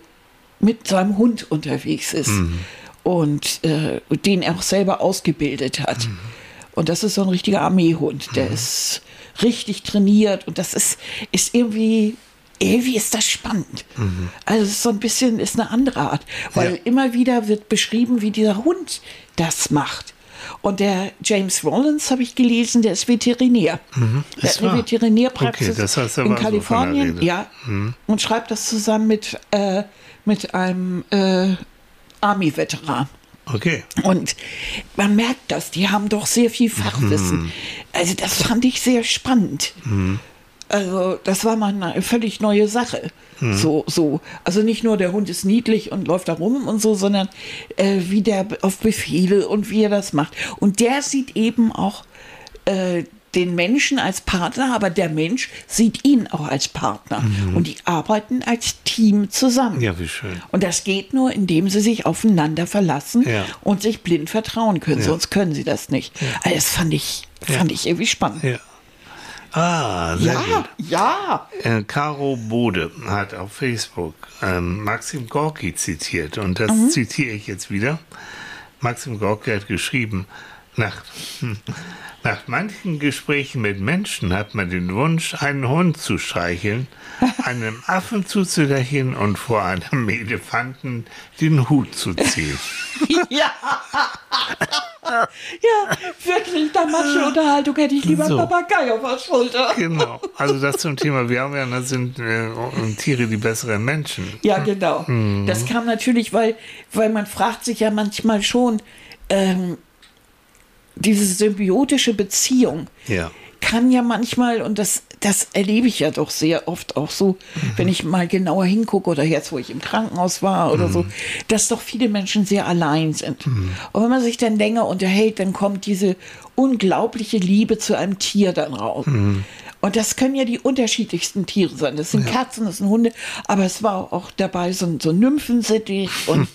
Speaker 2: mit seinem Hund unterwegs ist hm. und äh, den er auch selber ausgebildet hat. Hm. Und das ist so ein richtiger Armeehund, der hm. ist richtig trainiert und das ist, ist irgendwie irgendwie ist das spannend. Mhm. Also es ist so ein bisschen ist eine andere Art, weil ja. immer wieder wird beschrieben, wie dieser Hund das macht. Und der James Rollins, habe ich gelesen, der ist Veterinär. Mhm, der hat eine Veterinärpraxis okay, das heißt, in Kalifornien. ja, mhm. Und schreibt das zusammen mit, äh, mit einem äh, Army-Veteran.
Speaker 1: Okay.
Speaker 2: Und man merkt das, die haben doch sehr viel Fachwissen. Mhm. Also das fand ich sehr spannend. Also das war mal eine völlig neue Sache. Mhm. So, so. Also nicht nur der Hund ist niedlich und läuft da rum und so, sondern äh, wie der auf Befehle und wie er das macht. Und der sieht eben auch äh, den Menschen als Partner, aber der Mensch sieht ihn auch als Partner. Mhm. Und die arbeiten als Team zusammen.
Speaker 1: Ja, wie schön.
Speaker 2: Und das geht nur, indem sie sich aufeinander verlassen ja. und sich blind vertrauen können. Ja. Sonst können sie das nicht. Ja. Also das fand ich, fand ich irgendwie spannend.
Speaker 1: Ja. Ah, sehr
Speaker 2: ja,
Speaker 1: gut.
Speaker 2: Ja,
Speaker 1: äh, Caro Bode hat auf Facebook ähm, Maxim Gorki zitiert und das mhm. zitiere ich jetzt wieder. Maxim Gorki hat geschrieben, nach, nach manchen Gesprächen mit Menschen hat man den Wunsch, einen Hund zu streicheln, einem Affen zuzulächeln und vor einem Elefanten den Hut zu ziehen.
Speaker 2: ja. ja, wirklich, da manche Unterhaltung hätte ich lieber so. einen Papagei auf der Schulter.
Speaker 1: genau, also das zum Thema, wir haben ja, das sind äh, Tiere die besseren Menschen.
Speaker 2: Ja, genau. Mhm. Das kam natürlich, weil, weil man fragt sich ja manchmal schon, ähm, diese symbiotische Beziehung
Speaker 1: ja.
Speaker 2: kann ja manchmal, und das, das erlebe ich ja doch sehr oft auch so, mhm. wenn ich mal genauer hingucke oder jetzt, wo ich im Krankenhaus war oder mhm. so, dass doch viele Menschen sehr allein sind. Mhm. Und wenn man sich dann länger unterhält, dann kommt diese unglaubliche Liebe zu einem Tier dann raus. Mhm. Und das können ja die unterschiedlichsten Tiere sein. Das sind ja. Katzen, das sind Hunde, aber es war auch dabei so, so ein Nymphensittich und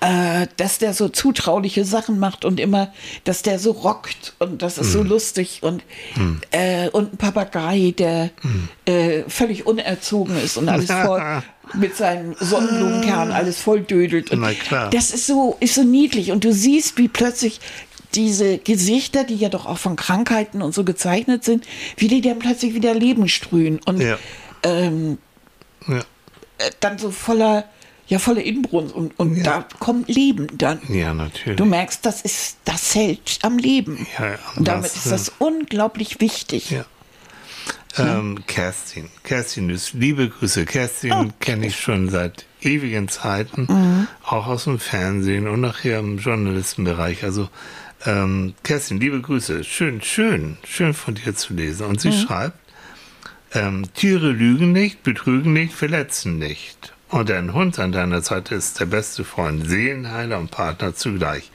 Speaker 2: äh, dass der so zutrauliche Sachen macht und immer, dass der so rockt und das ist mhm. so lustig und, mhm. äh, und ein Papagei, der mhm. äh, völlig unerzogen ist und alles voll mit seinen Sonnenblumenkern alles voll dödelt. Und das ist so, ist so niedlich und du siehst, wie plötzlich diese Gesichter, die ja doch auch von Krankheiten und so gezeichnet sind, wie die dann plötzlich wieder Leben sprühen und ja. Ähm, ja. Äh, dann so voller, ja, voller Inbrunst und, und ja. da kommt Leben dann.
Speaker 1: Ja, natürlich.
Speaker 2: Du merkst, das ist, das hält am Leben. Ja, und damit das, ist das unglaublich wichtig.
Speaker 1: Ja. Ähm, Kerstin. Kerstin ist liebe Grüße. Kerstin oh. kenne ich schon seit ewigen Zeiten, mhm. auch aus dem Fernsehen und nachher im Journalistenbereich. Also ähm, Kerstin, liebe Grüße. Schön, schön, schön von dir zu lesen. Und sie mhm. schreibt, ähm, Tiere lügen nicht, betrügen nicht, verletzen nicht. Und ein Hund an deiner Seite ist der beste Freund, Seelenheiler und Partner zugleich.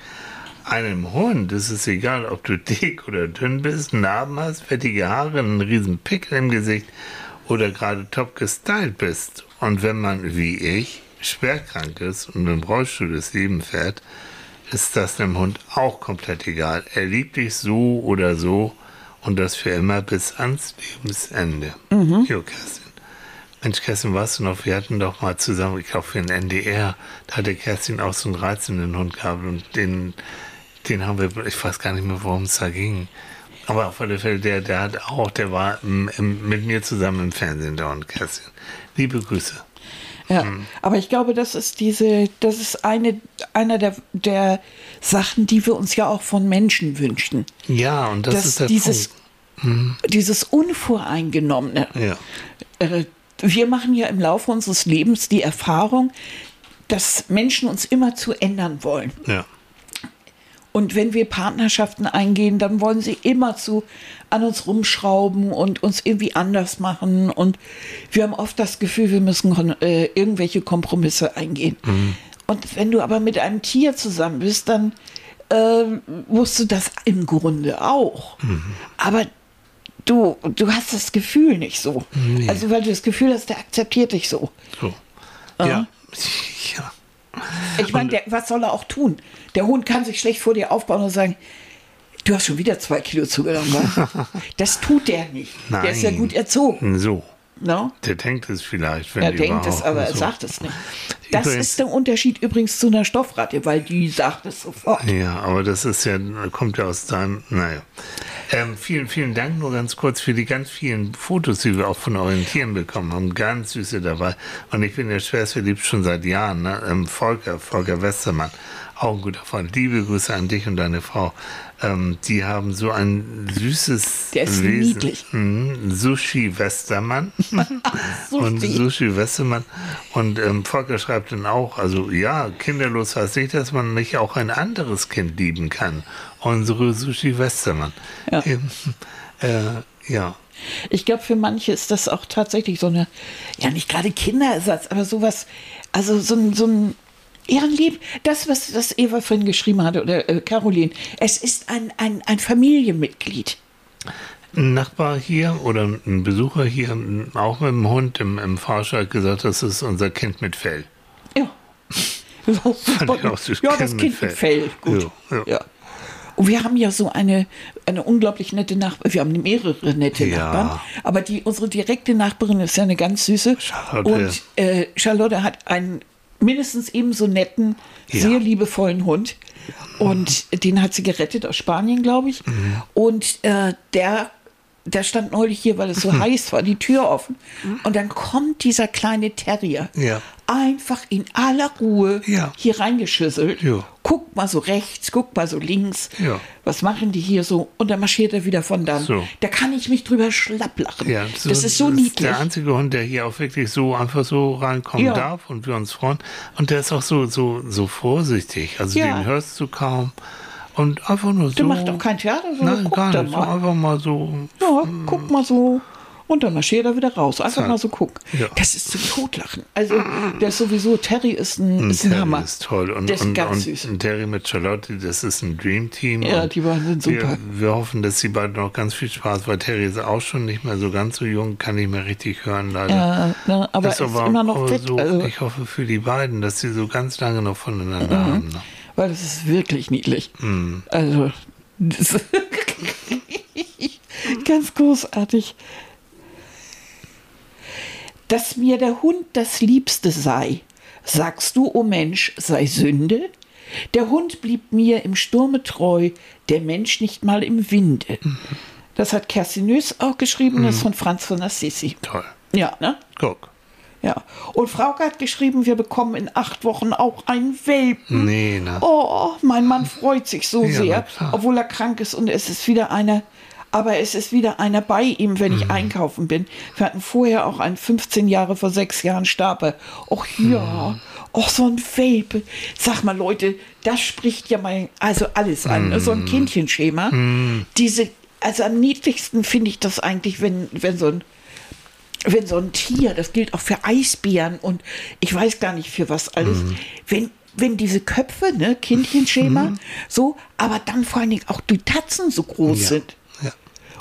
Speaker 1: Einem Hund ist es egal, ob du dick oder dünn bist, Narben hast, fettige Haare, einen riesen Pickel im Gesicht oder gerade top gestylt bist. Und wenn man, wie ich, schwer krank ist und im Rollstuhl das Leben fährt, ist das dem Hund auch komplett egal. Er liebt dich so oder so und das für immer bis ans Lebensende. Mhm. Jo, Kerstin. Mensch, Kerstin, warst du noch? Wir hatten doch mal zusammen, ich glaube für den NDR, da hatte Kerstin auch so einen reizenden Hund gehabt und den, den haben wir, ich weiß gar nicht mehr, worum es da ging. Aber auf alle Fälle, der, der hat auch, der war im, im, mit mir zusammen im Fernsehen da und Kerstin. Liebe Grüße.
Speaker 2: Ja, hm. aber ich glaube, das ist diese, das ist eine, einer der, der Sachen, die wir uns ja auch von Menschen wünschen.
Speaker 1: Ja, und das
Speaker 2: Dass
Speaker 1: ist der
Speaker 2: dieses,
Speaker 1: Punkt.
Speaker 2: Hm. Dieses Unvoreingenommene.
Speaker 1: Ja.
Speaker 2: Äh, wir machen ja im Laufe unseres Lebens die Erfahrung, dass Menschen uns immer zu ändern wollen.
Speaker 1: Ja.
Speaker 2: Und wenn wir Partnerschaften eingehen, dann wollen sie immer zu an uns rumschrauben und uns irgendwie anders machen. Und wir haben oft das Gefühl, wir müssen äh, irgendwelche Kompromisse eingehen. Mhm. Und wenn du aber mit einem Tier zusammen bist, dann äh, musst du das im Grunde auch. Mhm. Aber du, du hast das Gefühl nicht so. Nee. Also weil du das Gefühl hast, der akzeptiert dich so.
Speaker 1: So. Ja. ja.
Speaker 2: Ich meine, was soll er auch tun? Der Hund kann sich schlecht vor dir aufbauen und sagen, du hast schon wieder zwei Kilo zugenommen. das tut der nicht.
Speaker 1: Nein.
Speaker 2: Der ist ja gut erzogen.
Speaker 1: So.
Speaker 2: No?
Speaker 1: Der denkt es vielleicht.
Speaker 2: Wenn er denkt es, aber er sagt es nicht. Das übrigens, ist der Unterschied übrigens zu einer Stoffratte, weil die sagt es sofort.
Speaker 1: Ja, aber das ist ja, kommt ja aus deinem, naja. Ähm, vielen, vielen Dank nur ganz kurz für die ganz vielen Fotos, die wir auch von euren Tieren bekommen haben. Ganz süße dabei. Und ich bin ja schwerstverliebt schon seit Jahren. Ne? Ähm, Volker, Volker Westermann, auch ein guter Freund. Liebe Grüße an dich und deine Frau. Ähm, die haben so ein süßes
Speaker 2: Der ist Wesen. niedlich.
Speaker 1: Mhm. Sushi Westermann. und Sushi Westermann. Und ähm, Volker schreibt dann auch, also ja, kinderlos heißt nicht, dass man nicht auch ein anderes Kind lieben kann. Unsere Sushi Westermann.
Speaker 2: Ja.
Speaker 1: Ähm, äh, ja.
Speaker 2: Ich glaube, für manche ist das auch tatsächlich so eine, ja nicht gerade Kinderersatz, aber sowas, also so ein, so ein Ehrenlieb, das, was das Eva vorhin geschrieben hatte, oder äh, Caroline, es ist ein, ein, ein Familienmitglied.
Speaker 1: Ein Nachbar hier oder ein Besucher hier, auch mit dem Hund im, im hat gesagt, das ist unser Kind mit Fell.
Speaker 2: Ja. Das ja, das Kind mit Fell. Gut. Ja, ja. ja. Und wir haben ja so eine, eine unglaublich nette Nachbarin. Wir haben mehrere nette ja. Nachbarn. Aber die, unsere direkte Nachbarin ist ja eine ganz süße.
Speaker 1: Charlotte.
Speaker 2: Und äh, Charlotte hat einen mindestens ebenso netten, ja. sehr liebevollen Hund. Und den hat sie gerettet aus Spanien, glaube ich. Mhm. Und äh, der der stand neulich hier, weil es so heiß war, die Tür offen. Und dann kommt dieser kleine Terrier
Speaker 1: ja.
Speaker 2: einfach in aller Ruhe
Speaker 1: ja.
Speaker 2: hier reingeschüsselt.
Speaker 1: Ja.
Speaker 2: Guckt mal so rechts, guckt mal so links.
Speaker 1: Ja.
Speaker 2: Was machen die hier so? Und dann marschiert er wieder von dann.
Speaker 1: So.
Speaker 2: Da kann ich mich drüber schlapp lachen.
Speaker 1: Ja,
Speaker 2: so, das ist so das niedlich. Ist
Speaker 1: der einzige Hund, der hier auch wirklich so einfach so reinkommen darf und wir uns freuen. Und der ist auch so, so, so vorsichtig. Also den hörst du kaum. Und einfach nur so.
Speaker 2: Der macht auch kein Theater, sondern
Speaker 1: Nein, gar nicht. So einfach mal so.
Speaker 2: Ja, guck mal so. Und dann marschiert er wieder raus. Einfach mal so gucken.
Speaker 1: Ja.
Speaker 2: Das ist zum Totlachen. Also, der ist sowieso, Terry ist ein, ist ein
Speaker 1: Terry
Speaker 2: Hammer.
Speaker 1: ist toll. Und,
Speaker 2: der ist
Speaker 1: und,
Speaker 2: ganz
Speaker 1: und
Speaker 2: süß.
Speaker 1: Terry mit Charlotte, das ist ein Dream-Team.
Speaker 2: Ja, die beiden sind super.
Speaker 1: Wir, wir, hoffen, dass sie beide noch ganz viel Spaß, weil Terry ist auch schon nicht mehr so ganz so jung, kann nicht mehr richtig hören, leider.
Speaker 2: Ja, na, aber ist, ist immer noch fit.
Speaker 1: So, also. Ich hoffe für die beiden, dass sie so ganz lange noch voneinander mhm. haben. Ne?
Speaker 2: Weil das ist wirklich niedlich.
Speaker 1: Mhm.
Speaker 2: Also, Ganz großartig. Dass mir der Hund das Liebste sei, sagst du, o oh Mensch, sei Sünde? Der Hund blieb mir im Sturme treu, der Mensch nicht mal im Winde. Das hat Kerstin Nös auch geschrieben, mhm. das von Franz von Assisi.
Speaker 1: Toll.
Speaker 2: Ja, ne?
Speaker 1: Guck.
Speaker 2: Ja. Und Frauke hat geschrieben, wir bekommen in acht Wochen auch einen Welpen.
Speaker 1: Nee, ne?
Speaker 2: Oh, mein Mann freut sich so ja, sehr, obwohl er krank ist und es ist wieder einer. Aber es ist wieder einer bei ihm, wenn ich mhm. einkaufen bin. Wir hatten vorher auch einen 15 Jahre vor sechs Jahren starb er. Och ja, mhm. och so ein Welpe. Sag mal Leute, das spricht ja mal also alles an. Mhm. So ein Kindchenschema.
Speaker 1: Mhm.
Speaker 2: Diese, also am niedlichsten finde ich das eigentlich, wenn, wenn so ein wenn so ein Tier, das gilt auch für Eisbären und ich weiß gar nicht für was alles, mhm. wenn, wenn diese Köpfe, ne, Kindchenschema, mhm. so, aber dann vor allen Dingen auch die Tatzen so groß ja. sind.
Speaker 1: Ja.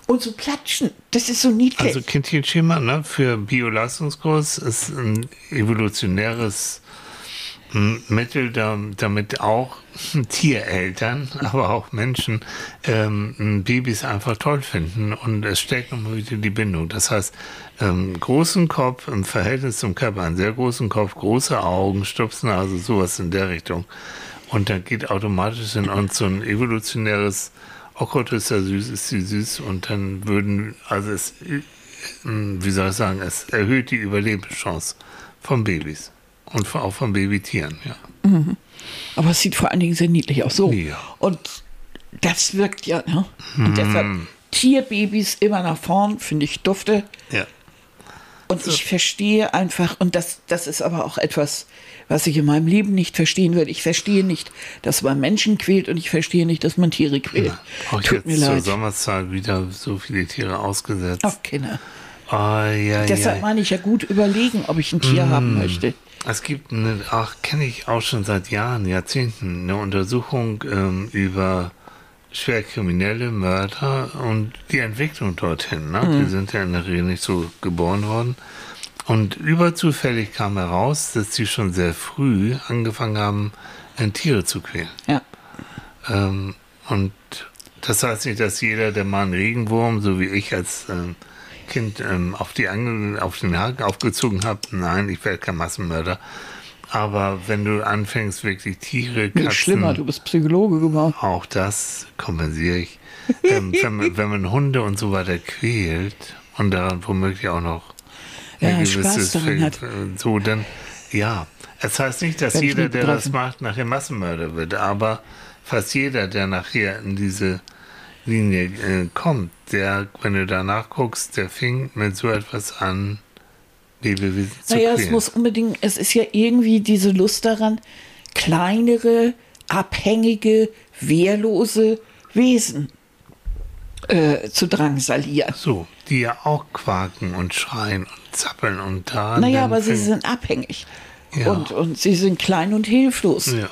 Speaker 2: Und so klatschen, das ist so niedlich.
Speaker 1: Also Kindchenschema, ne, für Bioleistungskurs ist ein evolutionäres Mittel, damit auch Tiereltern, aber auch Menschen ähm, Babys einfach toll finden und es stärkt nochmal wieder die Bindung. Das heißt, ähm, großen Kopf im Verhältnis zum Körper, einen sehr großen Kopf, große Augen, Stupsnase, sowas in der Richtung. Und dann geht automatisch in uns so ein evolutionäres, oh Gott, ist ja süß, ist sie süß. Und dann würden, also es, wie soll ich sagen, es erhöht die Überlebenschance von Babys. Und auch von Babytieren, ja.
Speaker 2: Mhm. Aber es sieht vor allen Dingen sehr niedlich aus. So.
Speaker 1: Ja.
Speaker 2: Und das wirkt ja, ne? Und mhm. deshalb Tierbabys immer nach vorn, finde ich dufte.
Speaker 1: Ja.
Speaker 2: Und so. ich verstehe einfach, und das, das ist aber auch etwas, was ich in meinem Leben nicht verstehen würde. Ich verstehe nicht, dass man Menschen quält und ich verstehe nicht, dass man Tiere quält. Ja,
Speaker 1: auch Tut jetzt mir zur leid. Sommerzeit wieder so viele Tiere ausgesetzt.
Speaker 2: Ach, Kinder.
Speaker 1: Oh, ja,
Speaker 2: Deshalb
Speaker 1: ja.
Speaker 2: meine ich ja gut überlegen, ob ich ein Tier mm. haben möchte.
Speaker 1: Es gibt, eine, ach, kenne ich auch schon seit Jahren, Jahrzehnten, eine Untersuchung ähm, über schwerkriminelle Mörder und die Entwicklung dorthin. Ne? Mhm. Die sind ja in der Regel nicht so geboren worden. Und überzufällig kam heraus, dass sie schon sehr früh angefangen haben, Tiere zu quälen.
Speaker 2: Ja.
Speaker 1: Ähm, und das heißt nicht, dass jeder, der mal einen Regenwurm, so wie ich als ähm, Kind ähm, auf, die Angel, auf den Haken aufgezogen habe, nein, ich werde kein Massenmörder. Aber wenn du anfängst, wirklich Tiere,
Speaker 2: Katzen... Nicht schlimmer, du bist Psychologe geworden.
Speaker 1: Auch das kompensiere ich. ähm, wenn, man, wenn man Hunde und so weiter quält und daran womöglich auch noch
Speaker 2: ja, gewisses hat.
Speaker 1: so, dann ja. Es heißt nicht, dass wenn jeder, der das macht, nachher Massenmörder wird, aber fast jeder, der nachher in diese Linie äh, kommt, der, wenn du danach guckst, der fing mit so etwas an, Lebewesen zu
Speaker 2: Naja, es muss unbedingt, es ist ja irgendwie diese Lust daran, kleinere, abhängige, wehrlose Wesen äh, zu drangsalieren.
Speaker 1: So, die ja auch quaken und schreien und zappeln und da.
Speaker 2: Naja, aber sie sind abhängig. Ja. Und, und sie sind klein und hilflos.
Speaker 1: Ja.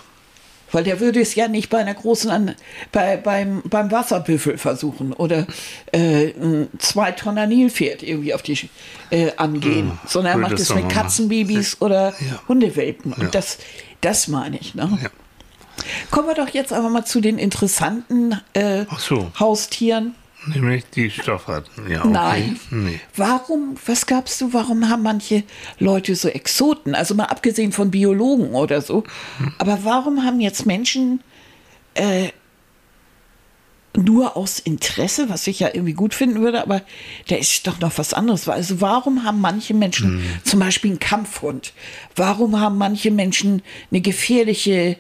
Speaker 2: Weil der würde es ja nicht bei einer großen, An bei, beim, beim Wasserbüffel versuchen oder äh, ein zwei Tonner Nilpferd irgendwie auf die äh, angehen, ja, sondern er macht es mit Katzenbabys ja. oder ja. Hundewelpen. Und das, das meine ich. Ne? Kommen wir doch jetzt aber mal zu den interessanten äh,
Speaker 1: so.
Speaker 2: Haustieren.
Speaker 1: Nämlich die Stoffarten, ja. Okay.
Speaker 2: Nein. Nee. Warum, was gabst du, warum haben manche Leute so Exoten? Also mal abgesehen von Biologen oder so. Hm. Aber warum haben jetzt Menschen äh, nur aus Interesse, was ich ja irgendwie gut finden würde, aber da ist doch noch was anderes. Also warum haben manche Menschen hm. zum Beispiel einen Kampfhund? Warum haben manche Menschen eine gefährliche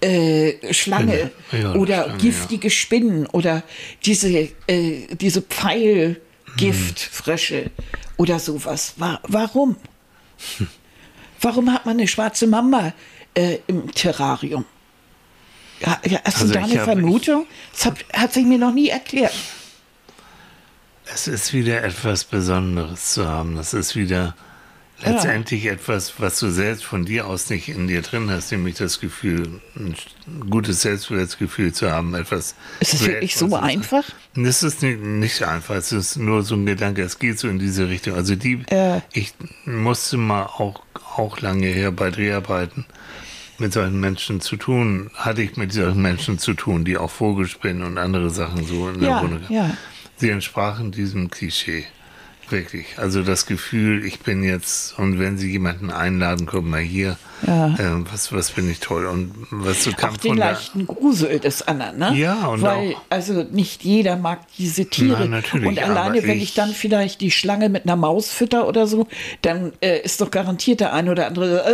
Speaker 2: äh, Schlange ja, oder Schlange, giftige ja. Spinnen oder diese, äh, diese Pfeilgiftfrösche hm. oder sowas. Wa warum? Hm. Warum hat man eine schwarze Mamba äh, im Terrarium? Ja, hast also du da eine Vermutung? das hat, hat sich mir noch nie erklärt.
Speaker 1: Es ist wieder etwas Besonderes zu haben. Das ist wieder letztendlich ja. etwas, was du selbst von dir aus nicht in dir drin hast, nämlich das Gefühl, ein gutes Selbstwertgefühl zu haben, etwas.
Speaker 2: Ist es wirklich so einfach?
Speaker 1: Das ist nicht, nicht einfach, es ist nur so ein Gedanke, es geht so in diese Richtung. Also die,
Speaker 2: äh.
Speaker 1: ich musste mal auch, auch lange her bei Dreharbeiten mit solchen Menschen zu tun, hatte ich mit solchen Menschen zu tun, die auch Vogelspinnen und andere Sachen so in der
Speaker 2: ja,
Speaker 1: Wohnung.
Speaker 2: Ja.
Speaker 1: Sie entsprachen diesem Klischee. Wirklich. Also das Gefühl, ich bin jetzt, und wenn Sie jemanden einladen, guck mal hier,
Speaker 2: ja.
Speaker 1: äh, was, was bin ich toll. Und was so kam
Speaker 2: auch den leichten Grusel des anderen, ne?
Speaker 1: Ja, und
Speaker 2: Weil,
Speaker 1: auch,
Speaker 2: also nicht jeder mag diese Tiere.
Speaker 1: Nein, natürlich,
Speaker 2: und alleine, wenn ich, ich, dann vielleicht die Schlange mit einer Maus fütter oder so, dann äh, ist doch garantiert der eine oder andere.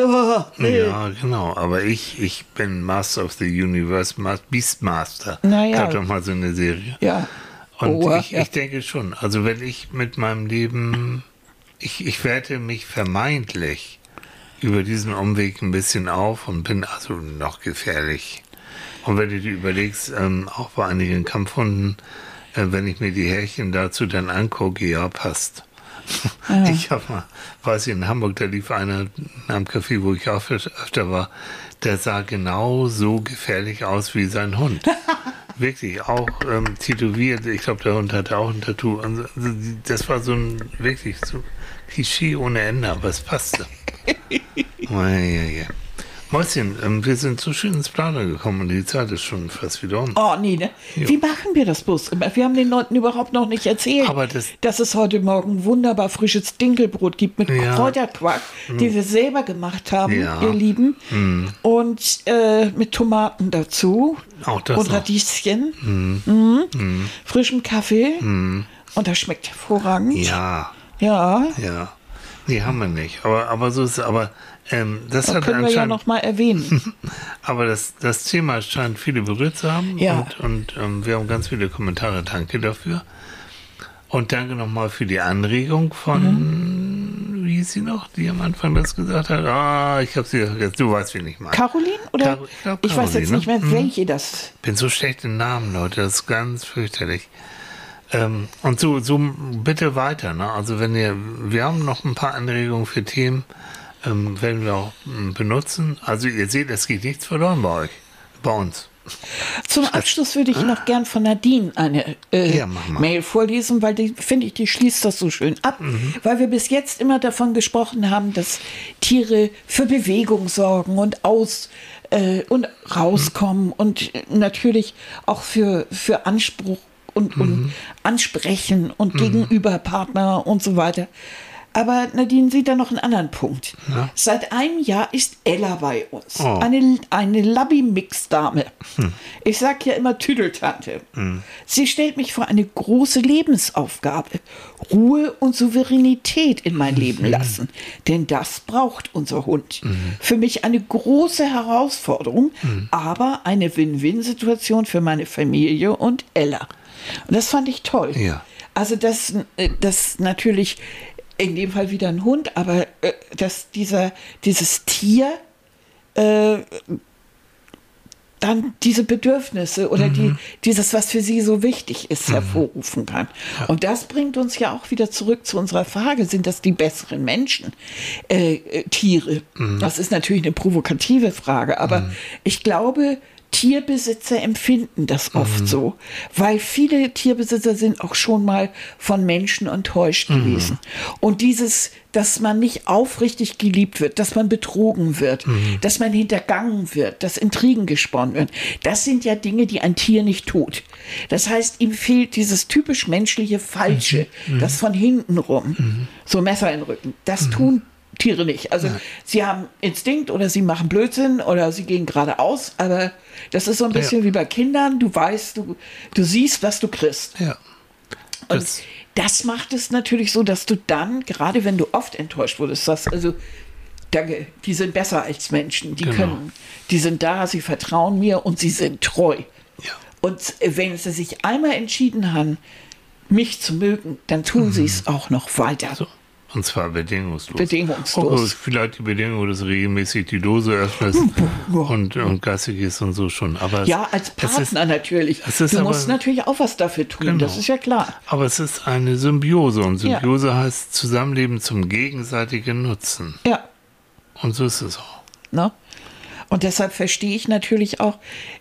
Speaker 1: Oh, Ja, genau. Aber ich, ich bin Master of the Universe, Beastmaster.
Speaker 2: Naja.
Speaker 1: Gab doch mal so eine Serie.
Speaker 2: Ja.
Speaker 1: Und oh, ich, ja. ich denke schon, also wenn ich mit meinem Leben, ich, ich werte mich vermeintlich über diesen Umweg ein bisschen auf und bin also noch gefährlich. Und wenn du dir überlegst, ähm, auch bei einigen Kampfhunden, äh, wenn ich mir die Härchen dazu dann angucke, ja, passt. Ja. Ich habe mal, weiß ich, in Hamburg, da lief einer am Café, wo ich auch öfter war, der sah genau so gefährlich aus wie sein Hund. wirklich auch ähm, tätowiert. Ich glaube, der Hund hatte auch ein Tattoo. Also, das war so ein wirklich so Klischee ohne Ende, aber es passte. oh, ja, ja. Mäuschen, ähm, wir sind so schön ins Planer gekommen und die Zeit ist schon fast wieder um.
Speaker 2: Oh, nee, ne? Wie machen wir das bloß? Wir haben den Leuten überhaupt noch nicht erzählt,
Speaker 1: das-
Speaker 2: dass es heute Morgen wunderbar frisches Dinkelbrot gibt mit
Speaker 1: Ja.
Speaker 2: Kräuterquark, die wir selber gemacht haben,
Speaker 1: Ja.
Speaker 2: ihr Lieben. Und äh, mit Tomaten dazu.
Speaker 1: Auch das
Speaker 2: Und. Radieschen. Mhm. Frischem Kaffee. Und das schmeckt hervorragend.
Speaker 1: Ja,
Speaker 2: Ja.
Speaker 1: ja. Nee, haben wir nicht. Aber, aber so ist es. Aber ähm, das hat
Speaker 2: können wir ja
Speaker 1: anscheinend.
Speaker 2: noch mal erwähnen.
Speaker 1: aber das, das Thema scheint viele berührt zu haben.
Speaker 2: Ja.
Speaker 1: Und, und ähm, wir haben ganz viele Kommentare. Danke dafür. Und danke nochmal für die Anregung von, wie hieß sie noch, die am Anfang das gesagt hat? Ah, ich habe sie vergessen. Du weißt, wen ich meine.
Speaker 2: Caroline? Oder?
Speaker 1: Caro- ich glaub,
Speaker 2: ich weiß jetzt nicht mehr,
Speaker 1: ne? Mhm.
Speaker 2: welche das.
Speaker 1: bin so schlecht in Namen, Leute. Das ist ganz fürchterlich. Ähm, und so, so bitte weiter. Ne? Also wenn ihr, wir haben noch ein paar Anregungen für Themen, ähm, werden wir auch ähm, benutzen. Also ihr seht, es geht nichts verloren bei euch, bei uns.
Speaker 2: Zum Abschluss würde ich noch gern von Nadine eine äh,
Speaker 1: Ja.
Speaker 2: Mail vorlesen, weil die finde ich, die schließt das so schön ab,
Speaker 1: Mhm.
Speaker 2: weil wir bis jetzt immer davon gesprochen haben, dass Tiere für Bewegung sorgen und aus äh, und rauskommen und äh, natürlich auch für für Anspruch und,
Speaker 1: Mhm.
Speaker 2: und Ansprechen und gegenüber Partner und so weiter. Aber Nadine sieht da noch einen anderen Punkt. Seit einem Jahr ist Ella bei uns.
Speaker 1: Oh.
Speaker 2: Eine, eine Labby-Mix-Dame. Ich sag ja immer Tüdeltante. Sie stellt mich vor eine große Lebensaufgabe. Ruhe und Souveränität in mein Leben lassen. Denn das braucht unser Hund. Für mich eine große Herausforderung, aber eine Win-Win-Situation für meine Familie und Ella. Und das fand ich toll.
Speaker 1: Ja.
Speaker 2: Also das, äh, das natürlich in dem Fall wieder ein Hund, aber äh, dass dieser, dieses Tier äh, dann diese Bedürfnisse oder die, dieses, was für sie so wichtig ist, hervorrufen kann. Und das bringt uns ja auch wieder zurück zu unserer Frage, sind das die besseren Menschen, äh, äh, Tiere? Das ist natürlich eine provokative Frage, aber ich glaube, Tierbesitzer empfinden das oft so, weil viele Tierbesitzer sind auch schon mal von Menschen enttäuscht gewesen. Und dieses, dass man nicht aufrichtig geliebt wird, dass man betrogen wird, dass man hintergangen wird, dass Intrigen gesponnen werden, das sind ja Dinge, die ein Tier nicht tut. Das heißt, ihm fehlt dieses typisch menschliche Falsche, das von hinten rum, so Messer in den Rücken. Das tun Tiere nicht. Also sie haben Instinkt oder sie machen Blödsinn oder sie gehen geradeaus, aber das ist so ein bisschen wie bei Kindern. Du weißt, du, du siehst, was du kriegst.
Speaker 1: Ja.
Speaker 2: Und
Speaker 1: Das-
Speaker 2: das, macht es natürlich so, dass du dann, gerade wenn du oft enttäuscht wurdest, sagst, also danke, die sind besser als Menschen, die
Speaker 1: Genau.
Speaker 2: können, die sind da, sie vertrauen mir und sie sind treu.
Speaker 1: Ja.
Speaker 2: Und wenn sie sich einmal entschieden haben, mich zu mögen, dann tun sie es auch noch weiter.
Speaker 1: Mhm. Und zwar bedingungslos.
Speaker 2: Bedingungslos.
Speaker 1: Oh, vielleicht die Bedingung, dass du regelmäßig die Dose öffnest und, und Gassi gehst und so schon. Aber
Speaker 2: Ja, als
Speaker 1: es ist,
Speaker 2: Partner natürlich.
Speaker 1: ist
Speaker 2: du
Speaker 1: aber-
Speaker 2: musst natürlich auch was dafür tun,
Speaker 1: Genau.
Speaker 2: das ist ja klar.
Speaker 1: aber es ist eine Symbiose und
Speaker 2: Ja.
Speaker 1: Symbiose heißt Zusammenleben zum gegenseitigen Nutzen.
Speaker 2: Ja,
Speaker 1: Und so ist es auch.
Speaker 2: ne? Und deshalb verstehe ich natürlich auch,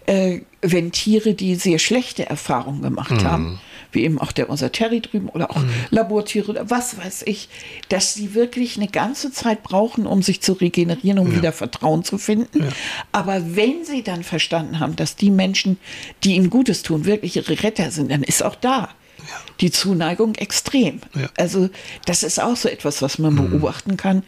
Speaker 2: äh, wenn Tiere, die sehr schlechte Erfahrungen gemacht
Speaker 1: Mhm.
Speaker 2: haben, wie eben auch der unser Terry drüben oder auch Labortiere oder was weiß ich, dass sie wirklich eine ganze Zeit brauchen, um sich zu regenerieren, um wieder Vertrauen zu finden. Aber wenn sie dann verstanden haben, dass die Menschen, die ihnen Gutes tun, wirklich ihre Retter sind, dann ist auch da die Zuneigung extrem.
Speaker 1: Ja. Mhm.
Speaker 2: Also das ist auch so etwas, was man beobachten kann,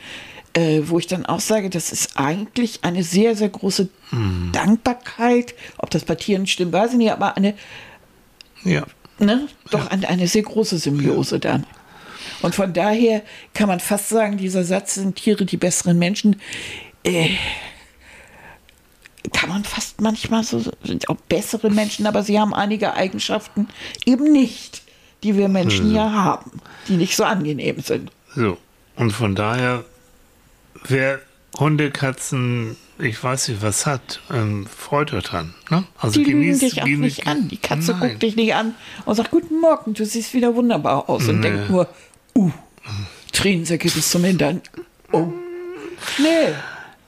Speaker 2: äh, wo ich dann auch sage, das ist eigentlich eine sehr, sehr große
Speaker 1: Mhm.
Speaker 2: Dankbarkeit. Ob das bei Tieren stimmt, weiß ich nicht, aber eine,
Speaker 1: Ja.
Speaker 2: Ne, doch eine, eine sehr große Symbiose dann. Und von daher kann man fast sagen, dieser Satz sind Tiere die besseren Menschen. Äh, kann man fast manchmal so, sind auch bessere Menschen, aber sie haben einige Eigenschaften eben nicht, die wir Menschen ja haben, die nicht so angenehm sind.
Speaker 1: So. Und von daher, wer Hunde, Katzen, ich weiß nicht, was hat, ähm, freut euch dran. Ne? Also
Speaker 2: Die lügen
Speaker 1: genießt-
Speaker 2: dich auch nicht an. Die Katze
Speaker 1: Nein.
Speaker 2: guckt dich nicht an und sagt, guten Morgen, du siehst wieder wunderbar aus und
Speaker 1: Nee.
Speaker 2: denkt nur, uh, Tränensäcke bis zum Hintern. Oh. Nee.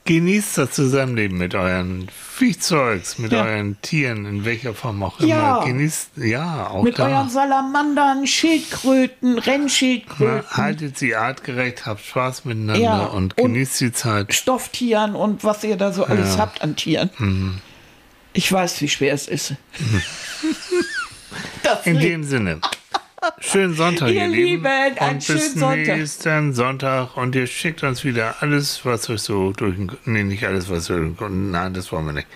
Speaker 1: Genießt das Zusammenleben mit euren Viehzeugs, mit
Speaker 2: Ja.
Speaker 1: euren Tieren, in welcher Form auch immer.
Speaker 2: Ja.
Speaker 1: Genießt, ja, auch
Speaker 2: Mit
Speaker 1: da.
Speaker 2: euren Salamandern, Schildkröten,
Speaker 1: Na,
Speaker 2: Rennschildkröten,
Speaker 1: haltet sie artgerecht, habt Spaß miteinander
Speaker 2: Ja,
Speaker 1: und
Speaker 2: und-
Speaker 1: genießt die Zeit.
Speaker 2: Stofftieren und was ihr da so alles
Speaker 1: Ja. Mhm.
Speaker 2: habt an Tieren. Ich weiß, wie schwer es ist. das
Speaker 1: In dem Sinne. Schönen Sonntag,
Speaker 2: Ihr
Speaker 1: ihr Lieben.
Speaker 2: Lieben, einen schönen
Speaker 1: bis
Speaker 2: Sonntag.
Speaker 1: nächsten Sonntag. Und ihr schickt uns wieder alles, was euch so durch den... Nee, nicht alles, was euch... Nein, das wollen wir nicht.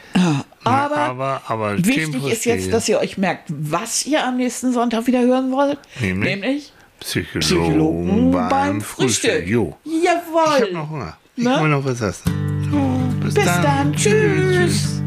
Speaker 2: Aber,
Speaker 1: aber, aber
Speaker 2: wichtig ist jetzt, dass ihr euch merkt, was ihr am nächsten Sonntag wieder hören wollt.
Speaker 1: Nämlich?
Speaker 2: Nämlich
Speaker 1: Psychologen,
Speaker 2: Psychologen
Speaker 1: beim,
Speaker 2: beim
Speaker 1: Frühstück.
Speaker 2: Frühstück.
Speaker 1: Jo. Ich
Speaker 2: Jawohl.
Speaker 1: hab noch Hunger. Ich
Speaker 2: Ne?
Speaker 1: will noch was essen. Bis,
Speaker 2: Bis dann. Tschüss.